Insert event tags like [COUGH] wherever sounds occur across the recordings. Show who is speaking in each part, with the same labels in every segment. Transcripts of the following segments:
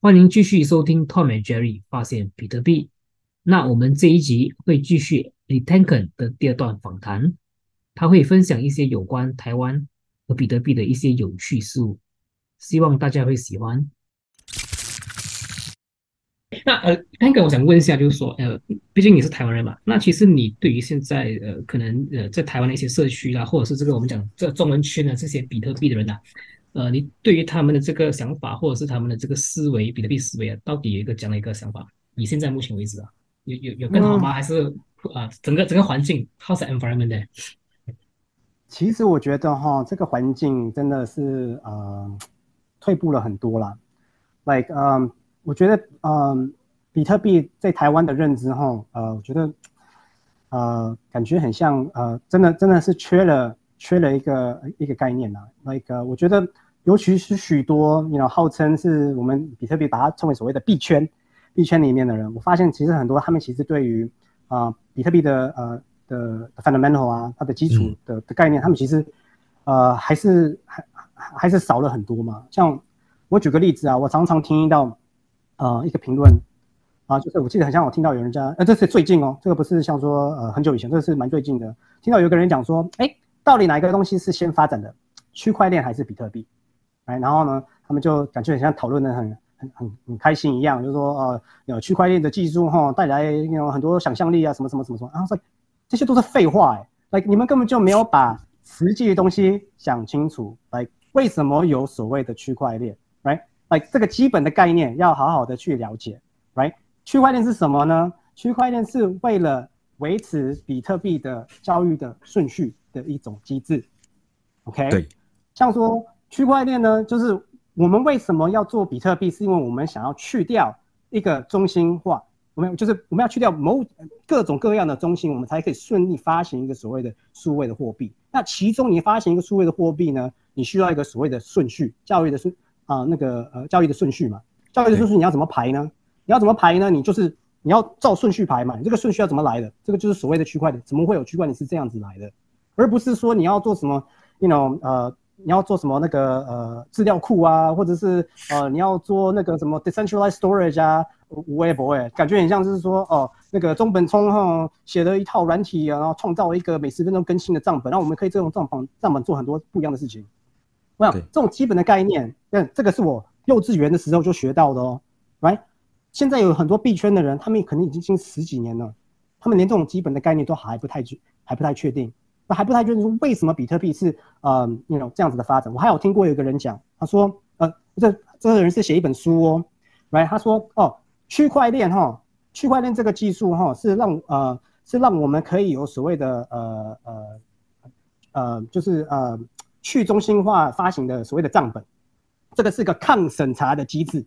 Speaker 1: 欢迎继续收听 Tom and Jerry 发现比特币。那我们这一集会继续 Lee Tanken 的第二段访谈，他会分享一些有关台湾和比特币的一些有趣事物，希望大家会喜欢。那呃，Tanken，我想问一下，就是说，呃，毕竟你是台湾人嘛，那其实你对于现在呃，可能呃，在台湾的一些社区啊，或者是这个我们讲这中文圈的这些比特币的人啊。呃，你对于他们的这个想法，或者是他们的这个思维，比特币思维啊，到底有一个这样的一个想法？以现在目前为止啊，有有有更好吗？还是啊，整个整个环境，how's the environment？
Speaker 2: 其实我觉得哈，这个环境真的是呃，退步了很多啦。Like，嗯，我觉得嗯，比特币在台湾的认知哈，呃，我觉得呃，感觉很像呃，真的真的是缺了缺了一个一个概念呐。Like，我觉得。尤其是许多，you know，号称是我们比特币把它称为所谓的币圈，币圈里面的人，我发现其实很多他们其实对于啊比特币的呃的 fundamental 啊，它的基础的的概念，他们其实呃还是还还是少了很多嘛。像我举个例子啊，我常常听到呃一个评论啊，就是我记得很像我听到有人家，呃这是最近哦，这个不是像说呃很久以前，这是蛮最近的，听到有个人讲说，哎，到底哪一个东西是先发展的，区块链还是比特币？哎，然后呢，他们就感觉很像讨论的很很很很开心一样，就是说，呃，有区块链的技术哈，带来有很多想象力啊，什么什么什么什么。然后说，这些都是废话哎，like 你们根本就没有把实际的东西想清楚，like 为什么有所谓的区块链，right？like 这个基本的概念要好好的去了解，right？区块链是什么呢？区块链是为了维持比特币的交易的顺序的一种机制，OK？
Speaker 3: 对，
Speaker 2: 像说。区块链呢，就是我们为什么要做比特币，是因为我们想要去掉一个中心化，我们就是我们要去掉某各种各样的中心，我们才可以顺利发行一个所谓的数位的货币。那其中你发行一个数位的货币呢，你需要一个所谓的顺序，交易的顺啊那个呃交易的顺序嘛，交易的顺序你要怎么排呢？你要怎么排呢？你就是你要照顺序排嘛，你这个顺序要怎么来的？这个就是所谓的区块链，怎么会有区块链是这样子来的？而不是说你要做什么，you know 呃。你要做什么那个呃资料库啊，或者是呃你要做那个什么 decentralized storage 啊，无也不会，感觉很像就是说哦那个中本聪哈写了一套软体啊，然后创造一个每十分钟更新的账本，然后我们可以这种账本账本做很多不一样的事情。我想这种基本的概念，嗯，这个是我幼稚园的时候就学到的哦。来，现在有很多币圈的人，他们可能已经经十几年了，他们连这种基本的概念都还不太确，还不太确定。还不太确定说为什么比特币是呃那种这样子的发展。我还有听过有一个人讲，他说呃这这个人是写一本书哦，right？他说哦区块链哈，区块链这个技术哈是让呃是让我们可以有所谓的呃呃呃就是呃去中心化发行的所谓的账本，这个是个抗审查的机制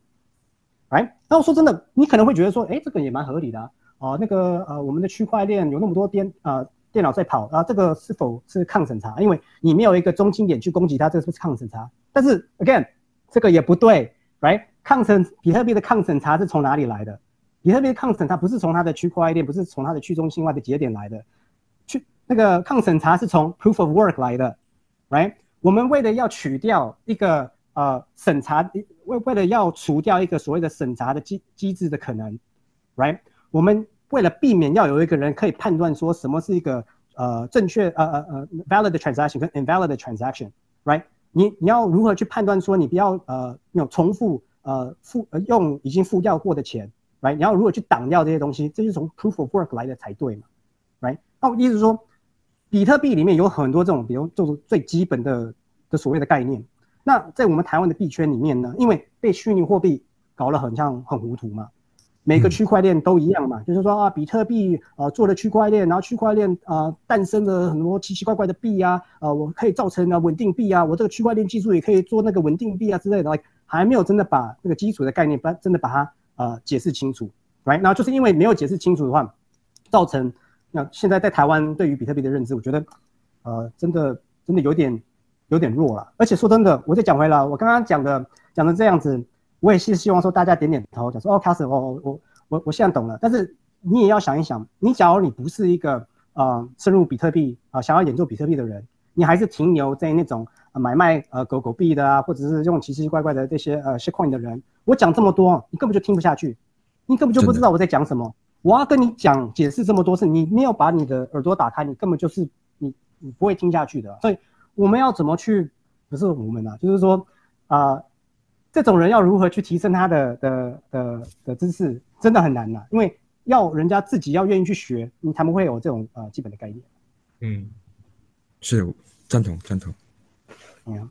Speaker 2: ，right？那我说真的，你可能会觉得说，哎，这个也蛮合理的哦，那个呃我们的区块链有那么多边啊。电脑在跑啊，这个是否是抗审查？因为你没有一个中心点去攻击它，这是不是抗审查？但是 again，这个也不对，right？抗审比特币的抗审查是从哪里来的？比特币的抗审查不是从它的区块链，不是从它的去中心化的节点来的，去那个抗审查是从 proof of work 来的，right？我们为了要取掉一个呃审查，为为了要除掉一个所谓的审查的机机制的可能，right？我们。为了避免要有一个人可以判断说什么是一个呃正确呃呃呃 valid transaction 跟 invalid transaction，right？你你要如何去判断说你不要呃那种重复呃付呃用已经付掉过的钱，right？你要如何去挡掉这些东西？这是从 proof of work 来的才对嘛，right？那我意思是说，比特币里面有很多这种，比如就是最基本的的所谓的概念。那在我们台湾的币圈里面呢，因为被虚拟货币搞得很像很糊涂嘛。每个区块链都一样嘛，就是说啊，比特币呃做了区块链，然后区块链呃诞生了很多奇奇怪怪的币啊，呃我可以造成了稳定币啊，我这个区块链技术也可以做那个稳定币啊之类的，还没有真的把那个基础的概念把真的把它呃解释清楚，right？然后就是因为没有解释清楚的话，造成那现在在台湾对于比特币的认知，我觉得，呃，真的真的有点有点弱了。而且说真的，我再讲回来，我刚刚讲的讲的这样子，我也是希望说大家点点头，讲说哦，卡斯，我我我我我现在懂了。但是你也要想一想，你假如你不是一个呃深入比特币啊，想要研究比特币的人，你还是停留在那种买卖呃狗狗币的啊，或者是用奇奇怪怪的这些呃 shit coin 的人，我讲这么多，你根本就听不下去，你根本就不知道我在讲什么。我要跟你讲解释这么多次，你没有把你的耳朵打开，你根本就是你你不会听下去的。所以我们要怎么去？不是我们啊，就是说啊，这种人要如何去提升他的的的的知识，真的很难呐。因为要人家自己要愿意去学，你才不会有这种呃基本的概念。
Speaker 3: 嗯，是赞同赞同。
Speaker 2: 嗯。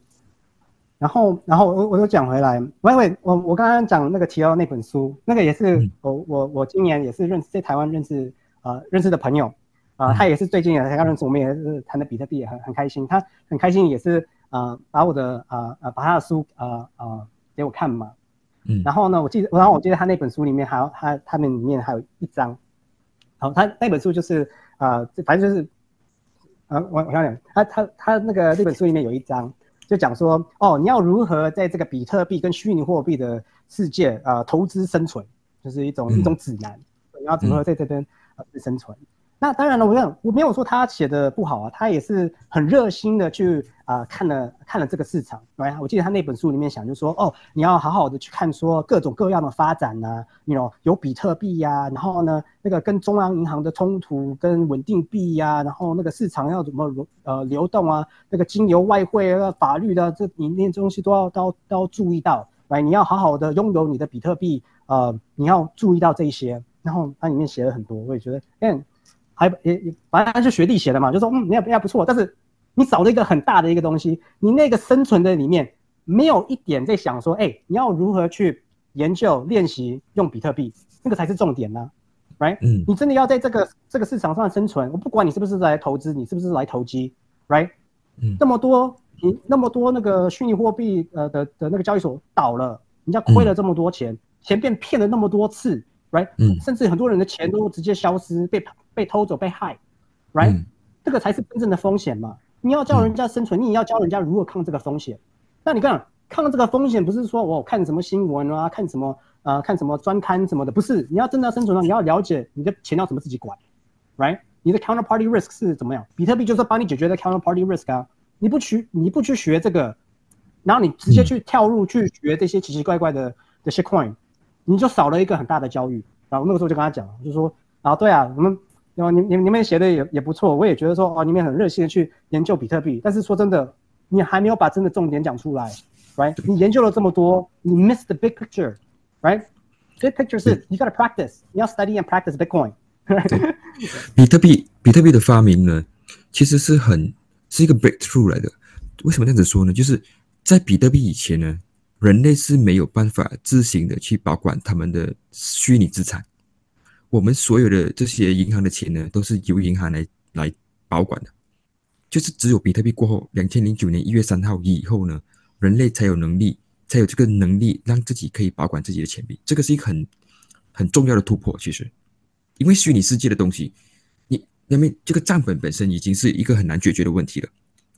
Speaker 2: 然后，然后我我又讲回来，我我我我刚刚讲那个提到那本书，那个也是我我我今年也是认识在台湾认识呃认识的朋友，啊，他也是最近也才刚认识，我们也是谈的比特币也，很很开心，他很开心也是啊把我的啊啊把他的书啊啊给我看嘛，嗯，然后呢，我记得，然后我记得他那本书里面还有他他们里面还有一章，好，他那本书就是啊反正就是，啊我我想想，他他他那个那本书里面有一章。就讲说哦，你要如何在这个比特币跟虚拟货币的世界啊投资生存，就是一种一种指南，你要如何在这边呃生存。那当然了，我想我没有说他写的不好啊，他也是很热心的去啊看了看了这个市场。来，我记得他那本书里面讲，就说哦，你要好好的去看说各种各样的发展呢，你有有比特币呀，然后呢那个跟中央银行的冲突，跟稳定币呀，然后那个市场要怎么流呃流动啊，那个金流外汇啊法律的这里面东西都要都要都要注意到。来，你要好好的拥有你的比特币，呃，你要注意到这些。然后它里面写了很多，我也觉得嗯。还也也，反正是学弟写的嘛，就说嗯，你也也不错，但是你找了一个很大的一个东西，你那个生存的里面没有一点在想说，哎，你要如何去研究练习用比特币，那个才是重点呢，right？嗯，你真的要在这个这个市场上生存，我不管你是不是来投资，你是不是来投机，right？嗯，那么多你那么多那个虚拟货币呃的的那个交易所倒了，人家亏了这么多钱，钱被骗了那么多次，right？嗯，甚至很多人的钱都直接消失被。被偷走被害，right？这个才是真正的风险嘛。你要教人家生存，你也要教人家如何抗这个风险。那你看，抗这个风险不是说我看什么新闻啊，看什么呃，看什么专刊什么的，不是。你要真的要生存了，你要了解你的钱要怎么自己管，right？你的 counterparty risk 是怎么样？比特币就是帮你解决的 counterparty risk 啊。你不去，你不去学这个，然后你直接去跳入去学这些奇奇怪怪的这些 coin，你就少了一个很大的教育。然后那个时候就跟他讲，就说啊，对啊，我们。然后你你你们写的也也不错，我也觉得说哦，你们很热心的去研究比特币，但是说真的，你还没有把真的重点讲出来，right？你研究了这么多，你 miss the big picture，right？Big picture 是 you gotta practice，你要 study and practice Bitcoin。[LAUGHS]
Speaker 3: 比特币比特币的发明呢，其实是很是一个 breakthrough 来的。为什么这样子说呢？就是在比特币以前呢，人类是没有办法自行的去保管他们的虚拟资产。我们所有的这些银行的钱呢，都是由银行来来保管的。就是只有比特币过后，两千零九年一月三号以后呢，人类才有能力，才有这个能力让自己可以保管自己的钱币。这个是一个很很重要的突破。其实，因为虚拟世界的东西，你那边这个账本本身已经是一个很难解决的问题了。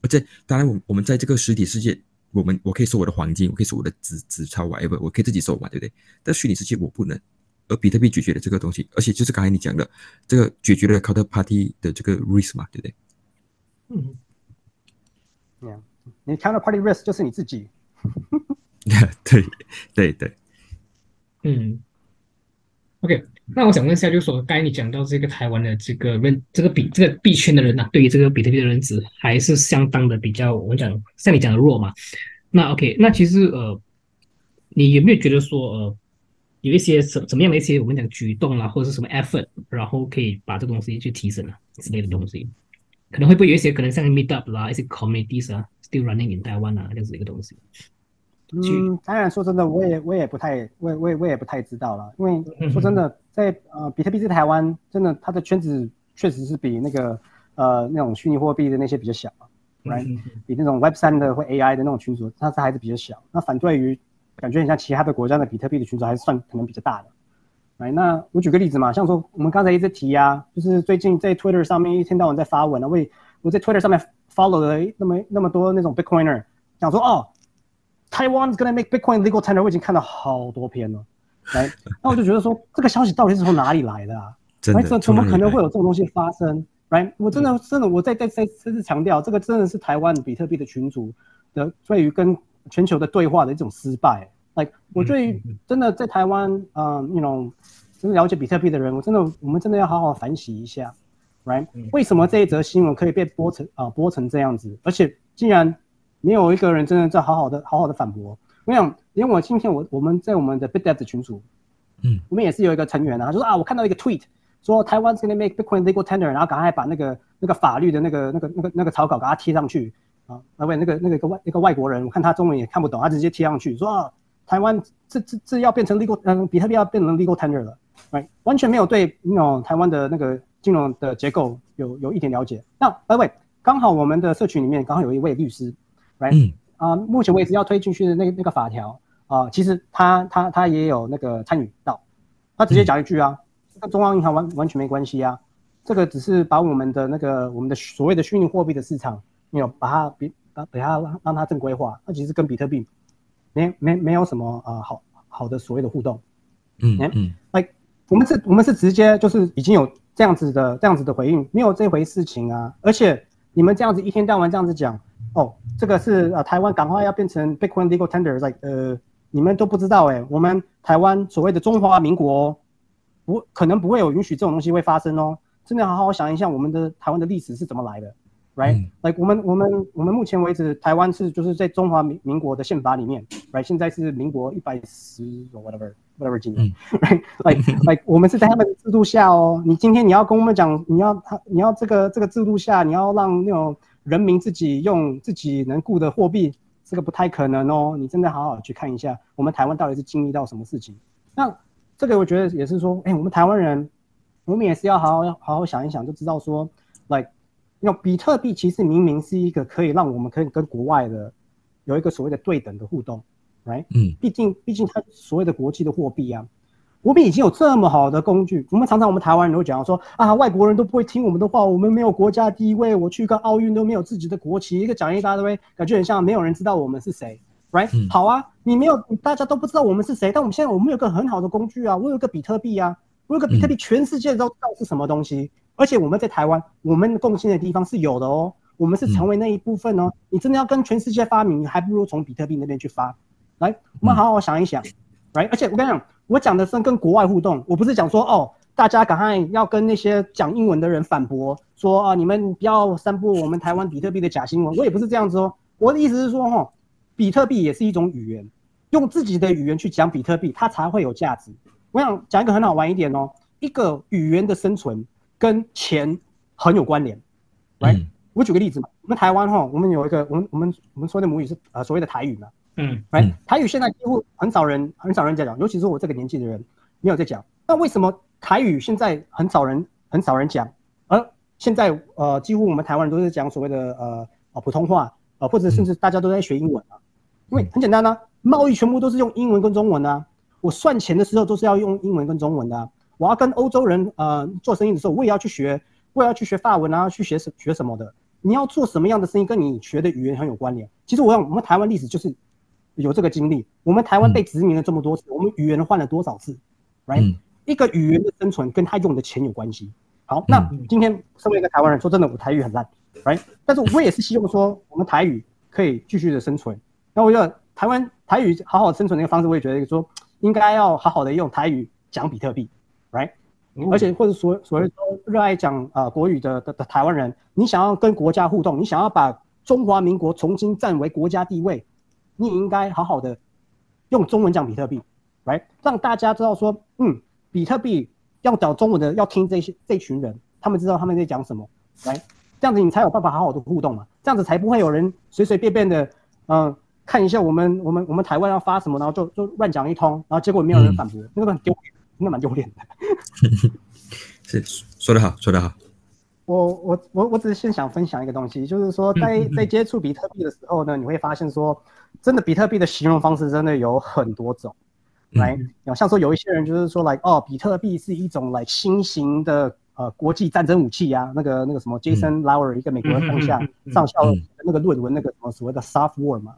Speaker 3: 而且，当然，我我们在这个实体世界，我们我可以收我的黄金，我可以收我的纸纸钞，whatever，我可以自己收嘛，对不对？但虚拟世界我不能。而比特币解决了这个东西，而且就是刚才你讲的，这个解决了 counterparty 的这个 risk 嘛，对不对？
Speaker 2: 嗯，对啊，你 counterparty risk 就是你自己。[LAUGHS]
Speaker 3: 对对对，
Speaker 1: 嗯，OK，那我想问一下，就是说刚才你讲到这个台湾的这个认这个币这个币圈的人呐，对于这个比特币的认知还是相当的比较，我们讲像你讲的弱嘛。那 OK，那其实呃，你有没有觉得说呃？有一些什怎么样的一些我们讲举动啦，或者是什么 effort，然后可以把这东西去提升啊之类的东西，可能会不会有一些可能像 meet up 啦，一些 committees 啊，still running in Taiwan 啊这样子一个东西。
Speaker 2: 嗯，当然说真的，我也我也不太，我我我也不太知道了，因为说真的，在呃比特币在台湾，真的它的圈子确实是比那个呃那种虚拟货币的那些比较小，right？比那种 Web 三的或 AI 的那种群组，它是还是比较小。那反对于。感觉你像其他的国家的比特币的群组还是算可能比较大的来，那我举个例子嘛，像说我们刚才一直提啊，就是最近在 Twitter 上面一天到晚在发文啊，为我在 Twitter 上面 follow 了那么那么多那种 Bitcoiner，讲说哦，Taiwan is gonna make Bitcoin legal tender，我已经看到好多篇了。来，[LAUGHS] 那我就觉得说这个消息到底是从哪里来的啊？
Speaker 3: 真的
Speaker 2: 怎怎么可能会有这种东西发生？Right，我真的真的我再再再再次强调，这个真的是台湾比特币的群主的对于跟全球的对话的一种失败。Like，我对于真的在台湾，嗯，you know，真的了解比特币的人，我真的我们真的要好好反省一下，Right？为什么这一则新闻可以被播成啊播成这样子？而且竟然没有一个人真的在好好的好好的反驳。我想，连我今天我我们在我们的 BitDev 群组，
Speaker 3: 嗯，
Speaker 2: 我们也是有一个成员啊，他说啊，我看到一个 tweet 说台湾 gonna make Bitcoin legal tender，然后赶快把那个那个法律的那个那个那个那个草稿给他贴上去啊，那位那个那个一个外一个外国人，我看他中文也看不懂，他直接贴上去说啊，台湾这这这要变成 legal，嗯，比特币要变成 legal tender 了，right？完全没有对那种台湾的那个金融的结构有有一点了解。那各位刚好我们的社群里面刚好有一位律师，right？
Speaker 3: 嗯
Speaker 2: 啊、目前为止要推进去的那个那个法条啊、其实他他他也有那个参与到，他直接讲一句啊，这跟中央银行完完全没关系啊，这个只是把我们的那个我们的所谓的虚拟货币的市场，有把它比把把它让让它正规化，那其实跟比特币没没没有什么呃、好好的所谓的互动。
Speaker 3: 嗯嗯
Speaker 2: like 我们是，我们是直接就是已经有这样子的这样子的回应，没有这回事情啊。而且你们这样子一天到晚这样子讲，哦，这个是呃台湾赶快要变成 Bitcoin legal tender，like 呃你们都不知道哎、我们台湾所谓的中华民国不可能不会有允许这种东西会发生哦。真的好好想一下，我们的台湾的历史是怎么来的，right？、
Speaker 3: 嗯
Speaker 2: like 我们我们我们目前为止，台湾是就是在中华民民国的宪法里面，right？现在是民国一百十 whatever whatever 几年、[LAUGHS] right？like like 我们是在他们制度下哦。你今天你要跟我们讲，你要他你要这个这个制度下，你要让那种人民自己用自己能雇的货币，这个不太可能哦。你真的好好去看一下，我们台湾到底是经历到什么事情。那这个我觉得也是说，哎、我们台湾人，我们也是要好好好好想一想，就知道说，like，那比特币其实明明是一个可以让我们可以跟国外的有一个所谓的对等的互动，right？
Speaker 3: 嗯
Speaker 2: 毕竟毕竟它所谓的国际的货币啊，我们已经有这么好的工具，我们常常我们台湾人都讲说啊，外国人都不会听我们的话，我们没有国家地位，我去个奥运都没有自己的国旗，一个讲一大堆，感觉很像没有人知道我们是谁。Right，、
Speaker 3: 嗯
Speaker 2: 好啊，你没有，大家都不知道我们是谁，但我们现在我们有个很好的工具啊，我有个比特币啊，我有个比特币，全世界都知道是什么东西，而且我们在台湾，我们贡献的地方是有的哦，我们是成为那一部分哦。你真的要跟全世界发明，你还不如从比特币那边去发。来，我们好好想一想，right？而且我跟你讲，我讲的是跟国外互动，我不是讲说哦，大家赶快要跟那些讲英文的人反驳，说啊，你们不要散布我们台湾比特币的假新闻。我也不是这样子哦，我的意思是说，哈，比特币也是一种语言，用自己的语言去讲比特币，它才会有价值。我想讲一个很好玩一点哦，一个语言的生存跟钱很有关联，right？、
Speaker 3: 嗯
Speaker 2: 我举个例子嘛，我们台湾哈，我们有一个我们我们我们说的母语是呃所谓的台语嘛
Speaker 1: 嗯
Speaker 2: ，right？、
Speaker 3: 嗯
Speaker 2: 台语现在几乎很少人很少人在讲，尤其是我这个年纪的人没有在讲。那为什么台语现在很少人很少人讲，而现在呃几乎我们台湾人都是讲所谓的呃呃普通话呃或者甚至大家都在学英文啊？因为很简单啊，贸易全部都是用英文跟中文啊。我算钱的时候都是要用英文跟中文的、啊。我要跟欧洲人呃做生意的时候，我也要去学，我也要去学法文啊，去学什学什么的。你要做什么样的生意，跟你学的语言很有关联。其实我想，我们台湾历史就是有这个经历。我们台湾被殖民了这么多次，我们语言换了多少次，right？、
Speaker 3: 嗯
Speaker 2: 一个语言的生存跟他用的钱有关系。好，那今天身为一个台湾人，说真的，我台语很烂，right？但是我也是希望说，我们台语可以继续的生存。那我觉得台湾台语好好生存的一个方式，我也觉得说应该要好好的用台语讲比特币，right？而且或者所所谓说热爱讲呃国语的的的台湾人，你想要跟国家互动，你想要把中华民国重新占为国家地位，你也应该好好的用中文讲比特币，right？让大家知道说，嗯，比特币要讲中文的要听这些这群人，他们知道他们在讲什么，right？这样子你才有办法好好的互动嘛，这样子才不会有人随随便便的，嗯、看一下我们我们我们台湾要发什么，然后就就乱讲一通，然后结果没有人反驳，那个很丢脸，那蛮丢脸的。[LAUGHS]
Speaker 3: 是说得好，说得好。
Speaker 2: 我我我我只是先想分享一个东西，就是说在在接触比特币的时候呢，你会发现说，真的比特币的形容方式真的有很多种。后像说有一些人就是说，like 哦，比特币是一种 like 新型的呃国际战争武器啊，那个那个什么 Jason Lauer 一个美国的上下上校那个论文，那个什么所谓的 soft war 嘛？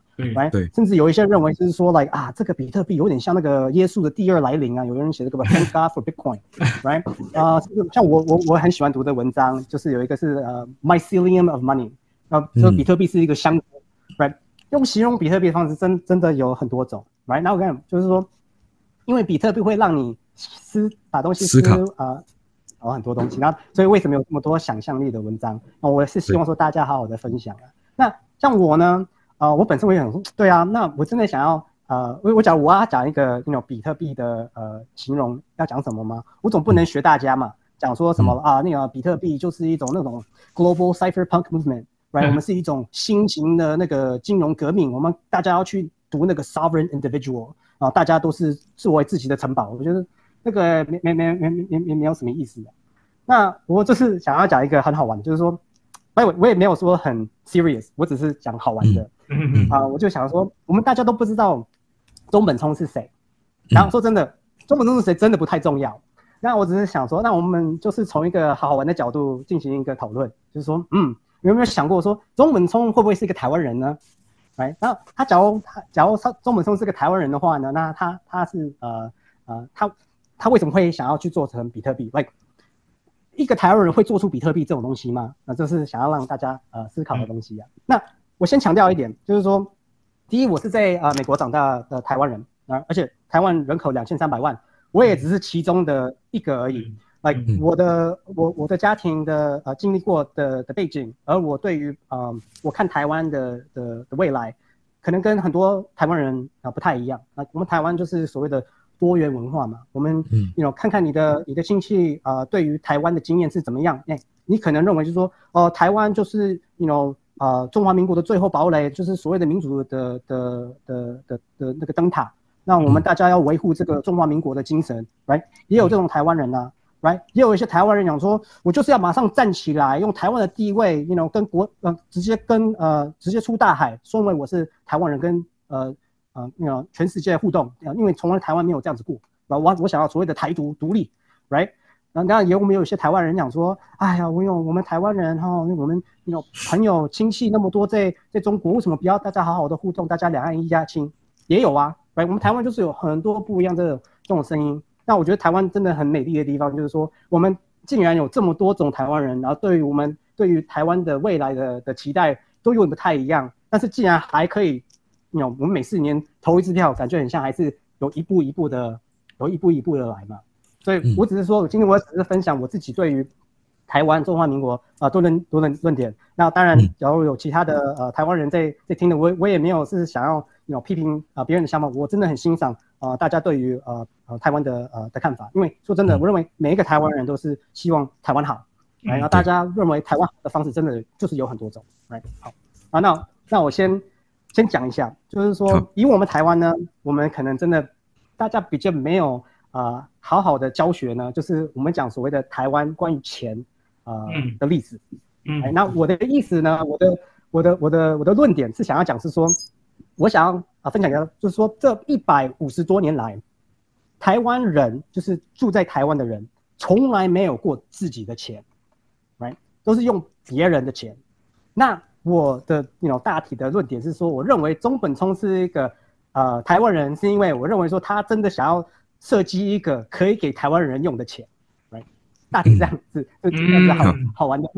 Speaker 3: 对
Speaker 2: 甚至有一些人认为就是说，like 啊，这个比特币有点像那个耶稣的第二来临啊，有人写这个 Thank [LAUGHS] God for Bitcoin，right？[LAUGHS] 啊，像我我我很喜欢读的文章，就是有一个是呃 Mycelium of Money，啊，说比特币是一个香，right？用形容比特币的方式真真的有很多种，right？那我跟你就是说，因为比特币会让你思把东西
Speaker 3: 思考
Speaker 2: 啊，搞很多东西，那所以为什么有这么多想象力的文章？那我是希望说大家好好的分享啊。那像我呢，呃，我本身我也想说，对啊，那我真的想要呃，我我讲我要讲一个那种比特币的呃形容，要讲什么吗？我总不能学大家嘛，讲说什么啊，那个比特币就是一种那种 global cypherpunk movement。right？我们是一种新型的那个金融革命，我们大家要去读那个 sovereign individual 啊，大家都是作为自己的城堡，我觉得那个没没没没没没没有什么意思的。那我就是想要讲一个很好玩的，就是说，哎，我我也没有说很 serious，我只是讲好玩的啊，我就想说，我们大家都不知道中本聪是谁，然后说真的，中本聪是谁真的不太重要。那我只是想说，那我们就是从一个好好玩的角度进行一个讨论，就是说，嗯。有没有想过说中本聪会不会是一个台湾人呢？来，那他假如他假如他中本聪是个台湾人的话呢？那他他是呃呃他他为什么会想要去做成比特币？Like 一个台湾人会做出比特币这种东西吗？那这是想要让大家呃思考的东西啊。那我先强调一点，就是说，第一，我是在呃美国长大的台湾人啊，而且台湾人口两千三百万，我也只是其中的一个而已。like 我的我我的家庭的呃经历过的的背景，而我对于呃我看台湾的的的未来，可能跟很多台湾人啊不太一样啊。我们台湾就是所谓的多元文化嘛。我们嗯，you know 看看你的你的亲戚啊，对于台湾的经验是怎么样？哎，你可能认为就是说，哦，台湾就是 you know 啊中华民国的最后堡垒，就是所谓的民主的的的的的那个灯塔。那我们大家要维护这个中华民国的精神，right？也有这种台湾人呐。Right，也有一些台湾人讲说，我就是要马上站起来，用台湾的地位，you know，跟国呃直接跟呃直接出大海，说明我是台湾人，跟呃呃那个全世界互动，因为从来台湾没有这样子过，我我想要所谓的台独独立，Right，然后当然也我们有一些台湾人讲说，哎呀，我有我们台湾人哈，我们有朋友亲戚那么多在在中国，为什么不要大家好好的互动，大家两岸一家亲？也有啊，Right，我们台湾就是有很多不一样的这种声音。那我觉得台湾真的很美丽的地方，就是说我们竟然有这么多种台湾人，然后对于我们对于台湾的未来的的期待都有点不太一样，但是竟然还可以，有我们每四年投一次票，感觉很像还是有一步一步的，有一步一步的来嘛。所以我只是说，今天我只是分享我自己对于台湾中华民国啊多论多论论点。那当然，假如有其他的呃台湾人在在听的，我我也没有是想要有批评啊别人的想法，我真的很欣赏。啊，大家对于呃呃台湾的呃的看法，因为说真的，我认为每一个台湾人都是希望台湾好，然后大家认为台湾好的方式真的就是有很多种，来好啊，那那我先先讲一下，就是说以我们台湾呢，我们可能真的大家比较没有啊好好的教学呢，就是我们讲所谓的台湾关于钱啊的例子，嗯，那我的意思呢，我的我的我的我的论点是想要讲是说，我想要。啊，分享一下，就是说这一百五十多年来，台湾人就是住在台湾的人，从来没有过自己的钱，right，都是用别人的钱。那我的那种大体的论点是说，我认为中本聪是一个呃台湾人，是因为我认为说他真的想要设计一个可以给台湾人用的钱，right，大体这样子，就这样子好好玩的。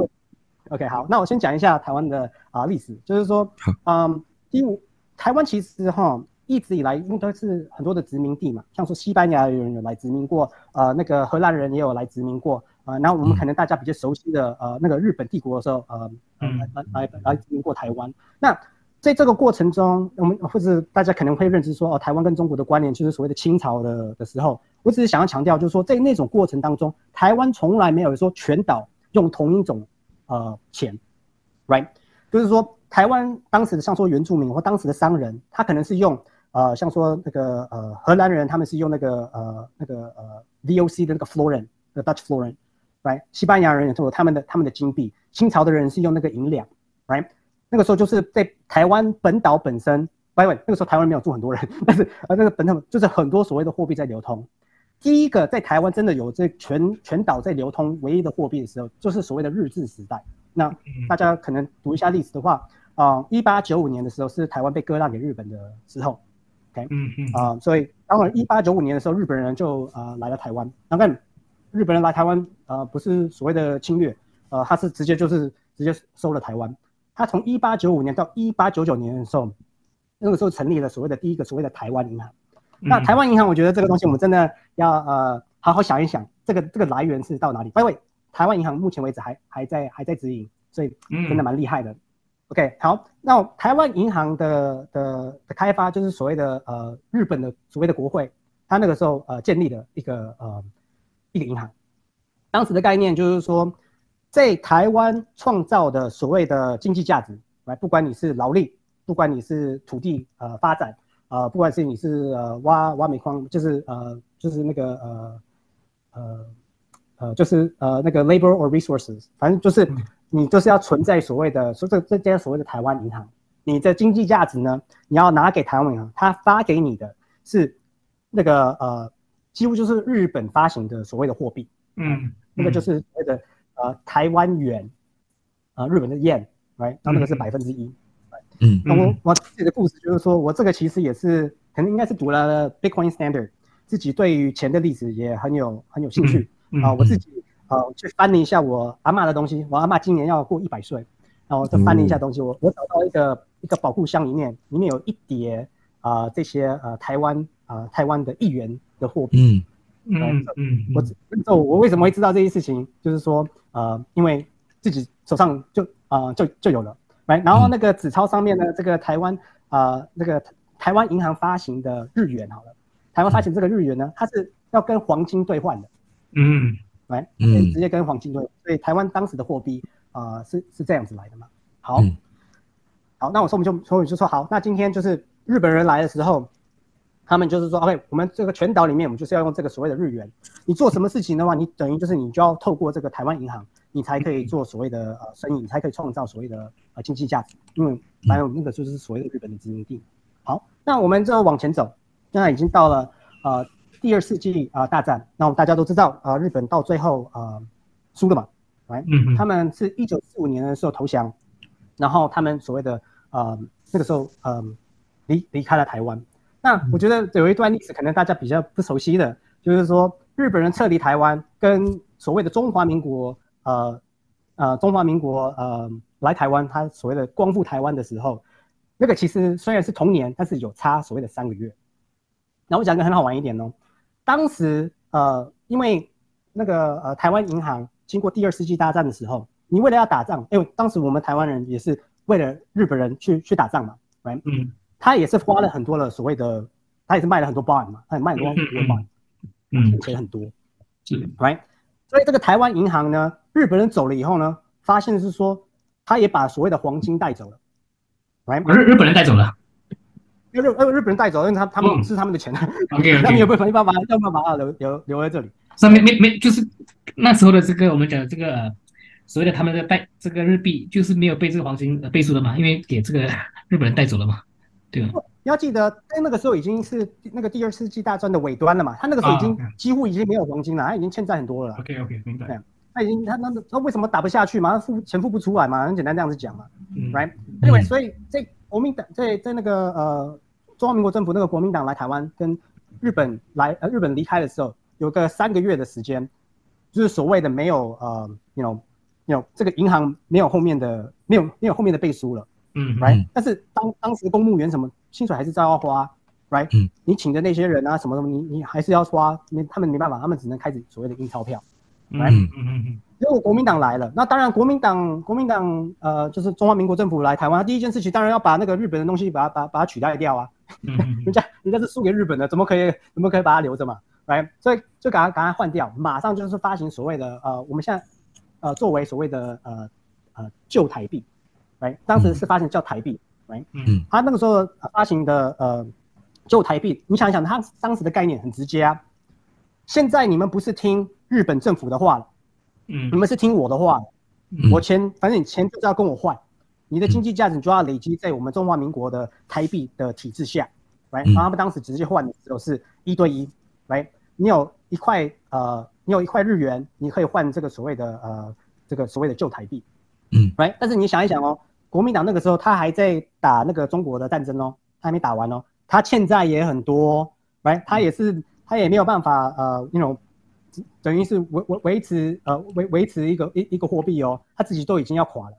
Speaker 2: OK，好，那我先讲一下台湾的啊历史，就是说，嗯，第五。台湾其实哈一直以来应该是很多的殖民地嘛，像说西班牙人有来殖民过，呃，那个荷兰人也有来殖民过，啊，然后我们可能大家比较熟悉的呃那个日本帝国的时候，呃，来来来来殖民过台湾。那在这个过程中，我们或者大家可能会认知说，哦，台湾跟中国的关联就是所谓的清朝的的时候，我只是想要强调，就是说在那种过程当中，台湾从来没有说全岛用同一种呃钱，right，就是说。台湾当时的像说原住民或当时的商人，他可能是用呃像说那个呃荷兰人，他们是用那个呃那个呃 VOC 的那个 florin，的 Dutch florin，right？西班牙人也有他们的他们的金币，清朝的人是用那个银两，right？那个时候就是在台湾本岛本身，by the way，那个时候台湾没有住很多人，[LAUGHS] 但是呃那个本岛就是很多所谓的货币在流通。第一个在台湾真的有这全全岛在流通唯一的货币的时候，就是所谓的日治时代。那大家可能读一下历史的话，啊，一八九五年的时候是台湾被割让给日本的时候，OK，
Speaker 1: 嗯嗯
Speaker 2: 啊、所以当然一八九五年的时候，日本人就呃来了台湾。那看日本人来台湾，呃，不是所谓的侵略，呃，他是直接就是直接收了台湾。他从一八九五年到一八九九年的时候，那个时候成立了所谓的第一个所谓的台湾银行。那台湾银行，我觉得这个东西我们真的要呃好好想一想，这个这个来源是到哪里 the way，台湾银行目前为止还还在还在直营，所以真的蛮厉害的。OK，好，那台湾银行的的的开发就是所谓的呃日本的所谓的国会，他那个时候呃建立的一个呃银行，当时的概念就是说，在台湾创造的所谓的经济价值，来不管你是劳力，不管你是土地呃发展，呃不管是你是呃挖挖煤矿，就是呃就是那个呃呃呃就是呃那个 labor or resources，反正就是。你就是要存在所谓的，所以这这间所谓的台湾银行，你的经济价值呢，你要拿给台湾银行，它发给你的是那个呃，几乎就是日本发行的所谓的货币，
Speaker 1: 嗯，
Speaker 2: 那个就是所谓的呃台湾元，呃日本的 yen，right，那那个是百分之一，
Speaker 3: 嗯。
Speaker 2: 那我我自己的故事就是说我这个其实也是可能应该是读了 Bitcoin Standard，自己对于钱的历史也很有很有兴趣啊，我自己。呃，去翻了一下我阿妈的东西，我阿妈今年要过一百岁，然后就翻了一下东西，我我找到一个一个保护箱里面，里面有一叠啊、呃、这些呃台湾啊、呃、台湾的一元的货
Speaker 3: 币，
Speaker 1: 嗯。嗯嗯，
Speaker 2: 我这我为什么会知道这些事情，就是说呃因为自己手上就啊、呃、就就有了，来，然后那个纸钞上面呢，这个台湾啊、呃、那个台湾银行发行的日元好了，台湾发行这个日元呢，它是要跟黄金兑换的，
Speaker 1: 嗯。
Speaker 2: 来，嗯，直接跟黄金兑，所以台湾当时的货币啊、呃、是是这样子来的嘛。好，
Speaker 3: 嗯、
Speaker 2: 好，那我说我们就所以就说好，那今天就是日本人来的时候，他们就是说，OK，我们这个全岛里面，我们就是要用这个所谓的日元。你做什么事情的话，你等于就是你就要透过这个台湾银行，你才可以做所谓的呃生意，你才可以创造所谓的呃经济价值，因为还有那个就是所谓的日本的殖民地。好，那我们就往前走，现在已经到了呃。第二世纪啊、呃、大战，那我们大家都知道啊、呃，日本到最后呃输了嘛，来、
Speaker 1: 嗯，
Speaker 2: 他们是一九四五年的时候投降，然后他们所谓的呃那个时候呃离离开了台湾。那我觉得有一段历史可能大家比较不熟悉的，就是说日本人撤离台湾，跟所谓的中华民国呃呃中华民国呃来台湾，他所谓的光复台湾的时候，那个其实虽然是同年，但是有差所谓的三个月。那我讲个很好玩一点哦。当时呃，因为那个呃，台湾银行经过第二世纪大战的时候，你为了要打仗，因为当时我们台湾人也是为了日本人去去打仗嘛，right？
Speaker 1: 嗯，
Speaker 2: 他也是花了很多的所谓的，他也是卖了很多 bond 嘛，他也卖很多 bond，
Speaker 1: 嗯，
Speaker 2: 钱很多，
Speaker 1: 是
Speaker 2: ，right？所以这个台湾银行呢，日本人走了以后呢，发现是说，他也把所谓的黄金带走了，right？
Speaker 1: 日日本人带走了。
Speaker 2: 日日日本人带走，因为他他们是他们的钱，[LAUGHS]
Speaker 1: OK，[LAUGHS]
Speaker 2: 他们有办法没办法，要办法把它留留留在这里。
Speaker 1: 上面没没就是那时候的这个我们讲的这个呃所谓的他们的带这个日币，就是没有被这个黄金呃背书的嘛，因为给这个日本人带走了嘛，对吧？
Speaker 2: 你要记得，在那个时候已经是那个第二世纪大战的尾端了嘛，他那个时候已经几乎已经没有黄金了，他已经欠债很多了。
Speaker 1: OK OK，明白。
Speaker 2: 他已经他那他为什么打不下去嘛？他付钱付不出来嘛？很简单这样子讲嘛、
Speaker 1: 嗯、
Speaker 2: ，right？因为所以在国民党在在那个呃。中华民国政府那个国民党来台湾，跟日本来呃日本离开的时候，有个三个月的时间，就是所谓的没有呃，you know，you know 这个银行没有后面的没有没有后面的背书了，
Speaker 1: 嗯
Speaker 2: ，right？但是当当时公务员什么薪水还是照样花，right？
Speaker 3: 嗯，
Speaker 2: 你请的那些人啊什么什么，你你还是要花，没他们没办法，他们只能开始所谓的印钞票，right？
Speaker 1: 嗯嗯嗯。
Speaker 2: 如果国民党来了，那当然国民党国民党呃就是中华民国政府来台湾，第一件事情当然要把那个日本的东西把它把把它取代掉啊。
Speaker 1: 嗯
Speaker 2: 人家人家是输给日本的，怎么可以怎么可以把它留着嘛？right？所以就赶快赶快换掉，马上就是发行所谓的呃，我们现在呃作为所谓的呃呃旧台币，right？当时是发行叫台币，right？
Speaker 1: 嗯，
Speaker 2: 他那个时候发行的呃旧台币，你想一想，他当时的概念很直接啊。现在你们不是听日本政府的话了，
Speaker 1: 嗯，
Speaker 2: 你们是听我的话了。
Speaker 3: 嗯
Speaker 2: 我钱反正你钱就是要跟我换你的经济价值就要累积在我们中华民国的台币的体制下，right？然后他们当时直接换的时候是一对一，right？你有一块呃，你有一块日元，你可以换这个所谓的呃这个所谓的旧台币，
Speaker 3: 嗯
Speaker 2: ，right？但是你想一想哦，国民党那个时候他还在打那个中国的战争哦，他还没打完哦，他欠债也很多，right？他也是他也没有办法呃那种。等于是维维维持呃维维持一个一一个货币哦，他自己都已经要垮了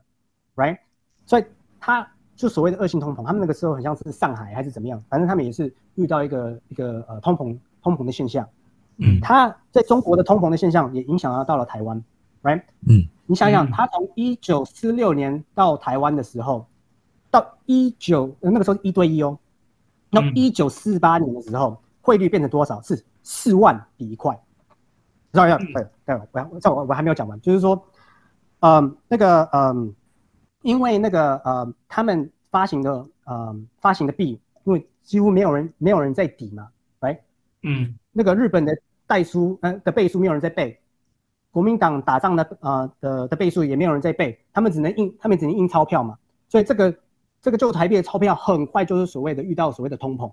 Speaker 2: ，right？所以他就所谓的恶性通膨，他们那个时候很像是上海还是怎么样，反正他们也是遇到一个一个呃通膨通膨的现象。
Speaker 3: 嗯，
Speaker 2: 他在中国的通膨的现象也影响到到了台湾，right？
Speaker 3: 嗯，
Speaker 2: 你想想，他从一九四六年到台湾的时候，到一九那个时候一对一哦，那一九四八年的时候，汇率变成多少？是四万比一块。要要对对，我这我我还没有讲完，就是说，嗯，那个嗯，因为那个呃，他们发行的呃发行的币，因为几乎没有人没有人在抵嘛，来，
Speaker 1: 嗯，
Speaker 2: 那个日本的代书呃的背书没有人在背，国民党打仗的呃的的倍数也没有人在背，他们只能印他们只能印钞票嘛，所以这个这个旧台币的钞票很快就是所谓的遇到所谓的通膨。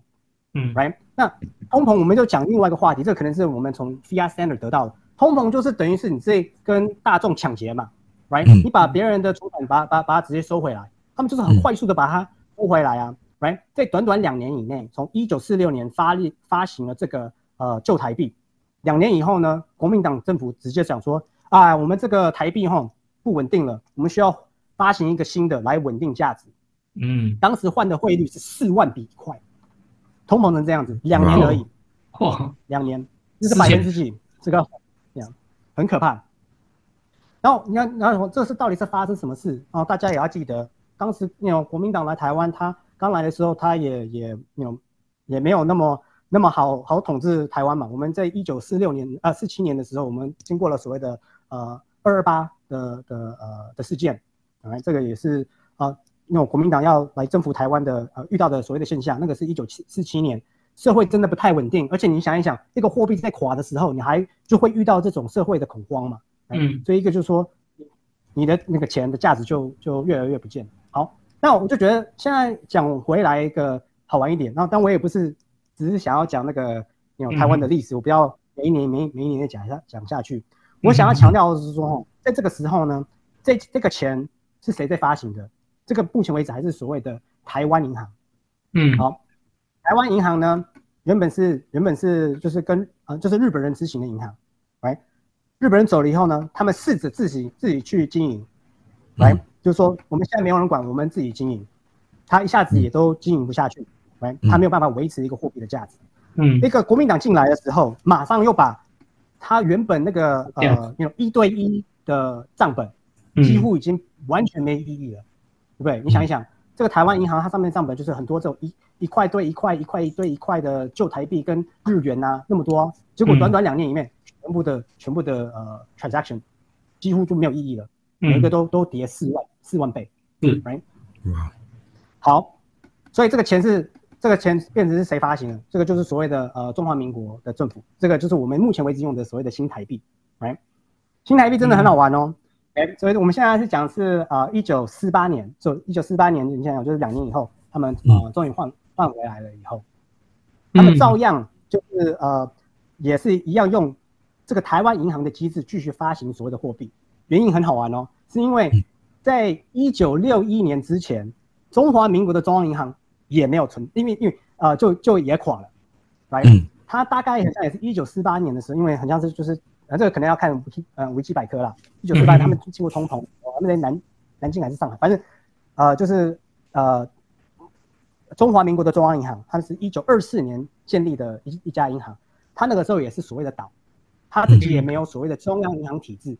Speaker 1: 嗯
Speaker 2: ，right，那通膨我们就讲另外一个话题，这可能是我们从 fiat standard 得到的。通膨就是等于是你这跟大众抢劫嘛，right？你把别人的出产把把把它直接收回来，他们就是很快速的把它收回来啊，right？在短短两年以内，从一九四六年发力发行了这个呃旧台币，两年以后呢，国民党政府直接讲说，啊，我们这个台币哈不稳定了，我们需要发行一个新的来稳定价值。
Speaker 1: 嗯，
Speaker 2: 当时换的汇率是四万比一块。通膨成这样子，两年而已，
Speaker 1: 哇，
Speaker 2: 两年，这是百分之几？这个这样很可怕。然后你看，然后这是到底是发生什么事啊？大家也要记得，当时那种国民党来台湾，他刚来的时候，他也也那种也没有那么那么好好统治台湾嘛。我们在一九四六年啊四七年的时候，我们经过了所谓的呃二二八的的呃的事件，啊，这个也是啊。那种国民党要来征服台湾的呃遇到的所谓的现象，那个是一九七四七年，社会真的不太稳定，而且你想一想，这个货币在垮的时候，你还就会遇到这种社会的恐慌嘛。
Speaker 1: 嗯，
Speaker 2: 所以一个就是说，你的那个钱的价值就就越来越不见。好，那我就觉得现在讲回来一个好玩一点，然后但我也不是只是想要讲那个那种台湾的历史，我不要每一年每每一年的讲下讲下去。我想要强调的是说，在这个时候呢，这这个钱是谁在发行的？这个目前为止还是所谓的台湾银行，
Speaker 1: 嗯，
Speaker 2: 好，台湾银行呢，原本是原本是就是跟呃就是日本人执行的银行，来，日本人走了以后呢，他们试着自己自己去经营，来，就是说我们现在没有人管，我们自己经营，他一下子也都经营不下去，来，他没有办法维持一个货币的价值，
Speaker 1: 嗯，
Speaker 2: 那个国民党进来的时候，马上又把他原本那个呃那种一对一的账本，几乎已经完全没意义了。对不对？你想一想，这个台湾银行它上面账本就是很多这种一一块对一块一块一对一块的旧台币跟日元呐那么多，结果短短两年里面，全部的全部的呃 transaction 几乎就没有意义了，每一个都都跌四万四万倍，
Speaker 1: 是
Speaker 2: ，right？
Speaker 3: 哇，
Speaker 2: 好，所以这个钱是这个钱变成是谁发行的？这个就是所谓的呃中华民国的政府，这个就是我们目前为止用的所谓的新台币，right？新台币真的很好玩哦。哎，所以我们现在是讲是呃一九四八年，就一九四八年，你想想就是两年以后，他们呃终于换换回来了以后，他们照样就是呃也是一样用这个台湾银行的机制继续发行所谓的货币。原因很好玩哦，是因为在一九六一年之前，中华民国的中央银行也没有存，因为因为呃就就也垮了，来，它大概好像也是一九四八年的时候，因为好像是就是。啊，这个可能要看维基呃维基百科啦。一九四八他们经过通膨，他们在南南京还是上海，反正呃就是呃中华民国的中央银行，它是一九二四年建立的一一家银行，它那个时候也是所谓的岛，它自己也没有所谓的中央银行体制，